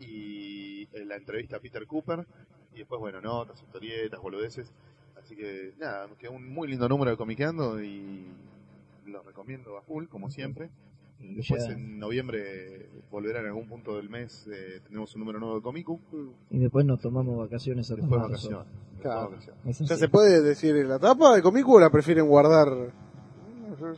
y eh, la entrevista a Peter Cooper, y después, bueno, notas, historietas, boludeces. Así que, nada, quedó un muy lindo número de Comiqueando y lo recomiendo a full, como siempre. Después ya- en noviembre volverá en algún punto del mes, eh, tenemos un número nuevo de Comicu, y después nos tomamos vacaciones a después vacaciones. Claro. vacaciones. Es ¿Ya así. se puede decir la tapa de Comicu o la prefieren guardar?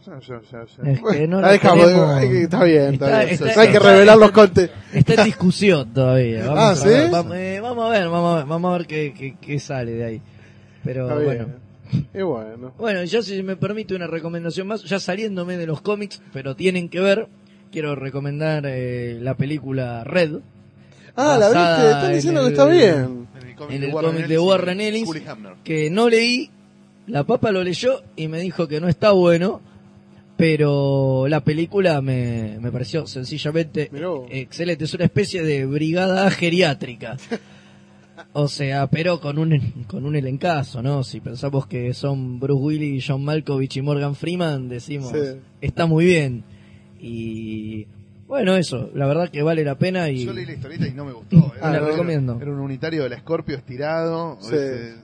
Ya, ya, ya, ya. Es que no la dejamos, tenemos- está bien, está, Está- bien. está- hay que revelar los contes. Está en discusión todavía. Vamos Ah, a ¿sí? ver, vamos, eh, vamos a ver, vamos a ver, vamos a ver qué, qué- qué sale de ahí. Pero Está bueno. Y bueno. Bueno, yo si me permite una recomendación más, ya saliéndome de los cómics, pero tienen que ver, quiero recomendar eh, la película Red, Ah, la viste, están en diciendo que está bien. En el cómic de Warren Ellis que no leí, la papa lo leyó y me dijo que no está bueno, pero la película me, me pareció sencillamente excelente, es una especie de brigada geriátrica. [laughs] O sea, pero con un con un elencazo, ¿no? Si pensamos que son Bruce Willis, John Malkovich y Morgan Freeman, decimos, Sí. está muy bien. Y bueno, eso, la verdad que vale la pena y Yo leí la historieta y no me gustó. Ah, la era- recomiendo. Era un unitario del Scorpio estirado. Sí. ese-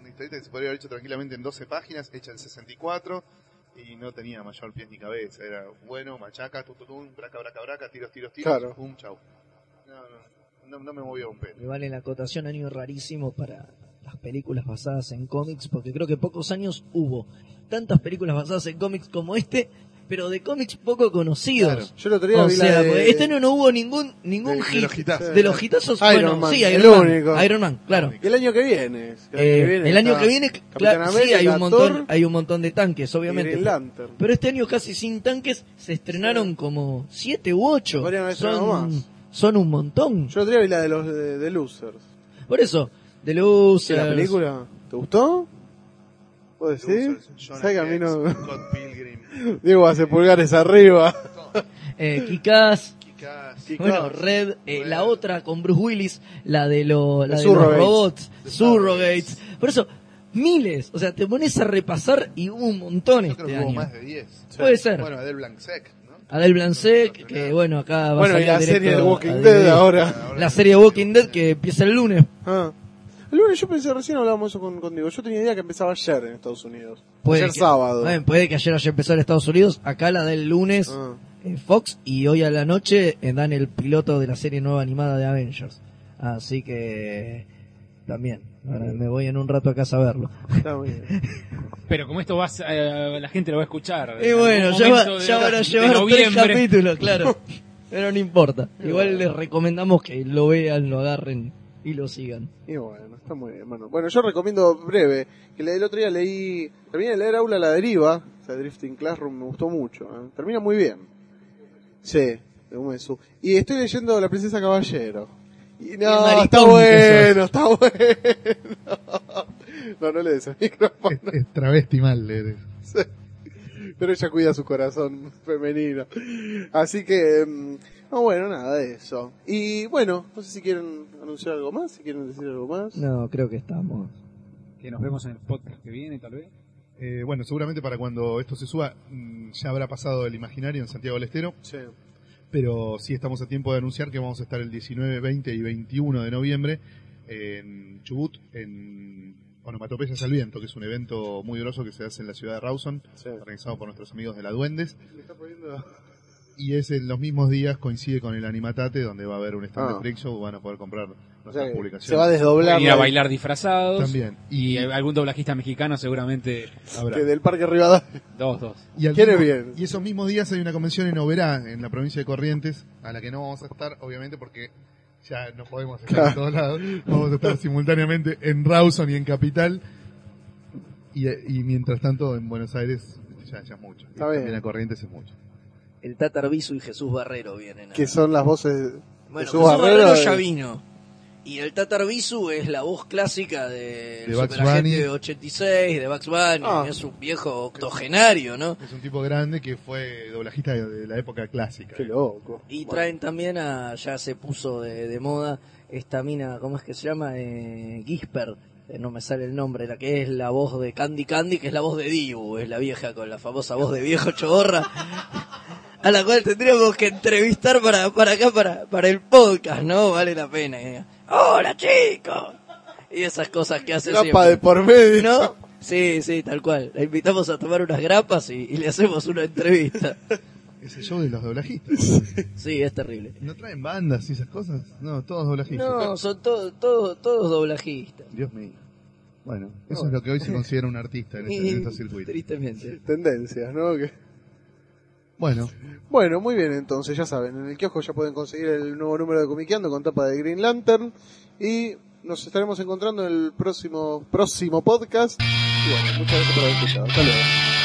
una historieta que se podría haber hecho tranquilamente en 12 páginas, hecha en 64. Y no tenía mayor pies ni cabeza. Era bueno, machaca, tututum, braca, braca, braca, tiros, tiros, tiros. Claro. Pum, chau. No, no, no, no me movió un pelo. Me vale la acotación año rarísimo para las películas basadas en cómics, porque creo que pocos años hubo tantas películas basadas en cómics como este, pero de cómics poco conocidos. Claro. Yo el otro día O vi sea, la de... este año no hubo ningún ningún De- de hit. los hitazos. De los hitazos, Iron bueno, Man, sí, el Iron Man, único. Iron Man, claro. El año que viene. que Eh, el año que viene, Capitán claro, sí, hay un montón, Thor hay un montón de tanques, obviamente. Lantern. Pero este año casi sin tanques se estrenaron como siete u ocho. Son, más. Son un montón. Yo vi la de los de, de Losers. Por eso, de ¿Sí, la película? ¿Te gustó? ¿Puedo decir? Losers, ¿Sabes que a mí Hex, no... Scott Pilgrim, [laughs] Diego hace pulgares arriba. [laughs] eh, Kikaz, Kikaz, bueno, Red, eh, Red. la otra con Bruce Willis, la de, lo, la The de los robots, Surrogates. Por eso, miles. O sea, te pones a repasar y hubo un montón Yo este creo que hubo más de 10. Puede ser. Bueno, Adel Blanc-Sec, ¿no? Adel Blancek, que bueno, acá va a Bueno, y salir la directo serie de a- Walking a Dead ahora. La serie de Walking Dead que empieza el lunes. Ah. El lunes yo pensé, recién hablábamos eso con, contigo. Yo tenía idea que empezaba ayer en Estados Unidos. Puede ayer que- sábado. Bueno, puede que ayer haya empezado en Estados Unidos. Acá la del lunes Ah. en Fox y hoy a la noche eh, dan el piloto de la serie nueva animada de Avengers. Así que también, ahora me voy en un rato a casa a verlo. Está muy bien. [laughs] Pero como esto vas, eh, la gente lo va a escuchar. Y en bueno, ya, va- de- van a llevar tres capítulos, claro. [laughs] Pero no importa. Igual les recomendamos que lo vean, lo agarren y lo sigan. Y bueno, está muy bien. Bueno, bueno yo recomiendo breve, que el otro día leí, terminé de leer Aula a la Deriva, o sea, Drifting Classroom, me gustó mucho. ¿eh? Termina muy bien. Sí, de. Y estoy leyendo La Princesa Caballero. Y no, maricón está bueno, está [laughs] bueno. No, no le des el micrófono. Es travesti mal, leer eso. Pero ella cuida su corazón femenino. Así que, mm, no, bueno, nada de eso. Y bueno, no sé si quieren anunciar algo más, si quieren decir algo más. No, creo que estamos. Que nos vemos en el podcast que viene, tal vez. Eh, bueno, seguramente para cuando esto se suba mm, ya habrá pasado el imaginario en Santiago del Estero, Sí. Pero sí estamos a tiempo de anunciar que vamos a estar el 19, 20 y 21 de noviembre en Chubut, en Onomatopeyas al Viento, que es un evento muy grosso que se hace en la ciudad de Rawson, Sí. organizado por nuestros amigos de la Duendes, Me está poniendo- y es en los mismos días coincide con el Animatate, donde va a haber un stand Ah. de Freak Show, van a poder comprar O sea, que publicaciones. se va a desdoblar. Ir a la- bailar disfrazados. También. Y Y, algún doblajista mexicano seguramente habrá. que del Parque Rivadavia. dos, dos. Y, al ¿Quiere mismo- bien? y esos mismos días hay una convención en Oberá, en la provincia de Corrientes, a la que no vamos a estar, obviamente, porque ya no podemos estar en todos lados. Vamos a estar simultáneamente en Rawson y en Capital. Y, y mientras tanto, en Buenos Aires, ya, ya es mucho. Y Está también bien. a Corrientes es mucho. El Tatar Bisu y Jesús Barrero vienen. a- Que son las voces. Bueno, Jesús Jesús Barrero Barrero ya vino. Y el Tatar Bisu es la voz clásica De Bugs Superagente Bunny. 86, de Bugs Bunny. Ah. Es un viejo octogenario, ¿no? Es un tipo grande que fue doblajista de, de la época clásica. Qué loco. Y traen también a, ya se puso de, de moda esta mina, ¿cómo es que se llama? Eh, Gisper, eh, no me sale el nombre, la que es la voz de Candy Candy, que es la voz de Dibu, es la vieja con la famosa voz de viejo chorra, [laughs] a la cual tendríamos que entrevistar para, para acá, para, para el podcast, ¿no? Vale la pena. Hola chicos. Y esas cosas que hace Grapa siempre. de por medio. ¿No? Sí, sí, tal cual. La invitamos a tomar unas grapas y, y le hacemos una entrevista. Es el show de los doblajistas. Sí, es terrible. ¿No traen bandas y esas cosas? No, todos doblajistas. No, son todos todos todos doblajistas. Dios mío. Bueno, eso es lo que hoy se considera un artista en, este, en estos circuitos. Tristemente. Tendencias, ¿no? Que- Bueno, Bueno, muy bien, entonces ya saben, en el kiosco ya pueden conseguir el nuevo número de Comiqueando con tapa de Green Lantern y nos estaremos encontrando en el próximo próximo podcast. Y bueno, muchas gracias por haber escuchado. Hasta luego.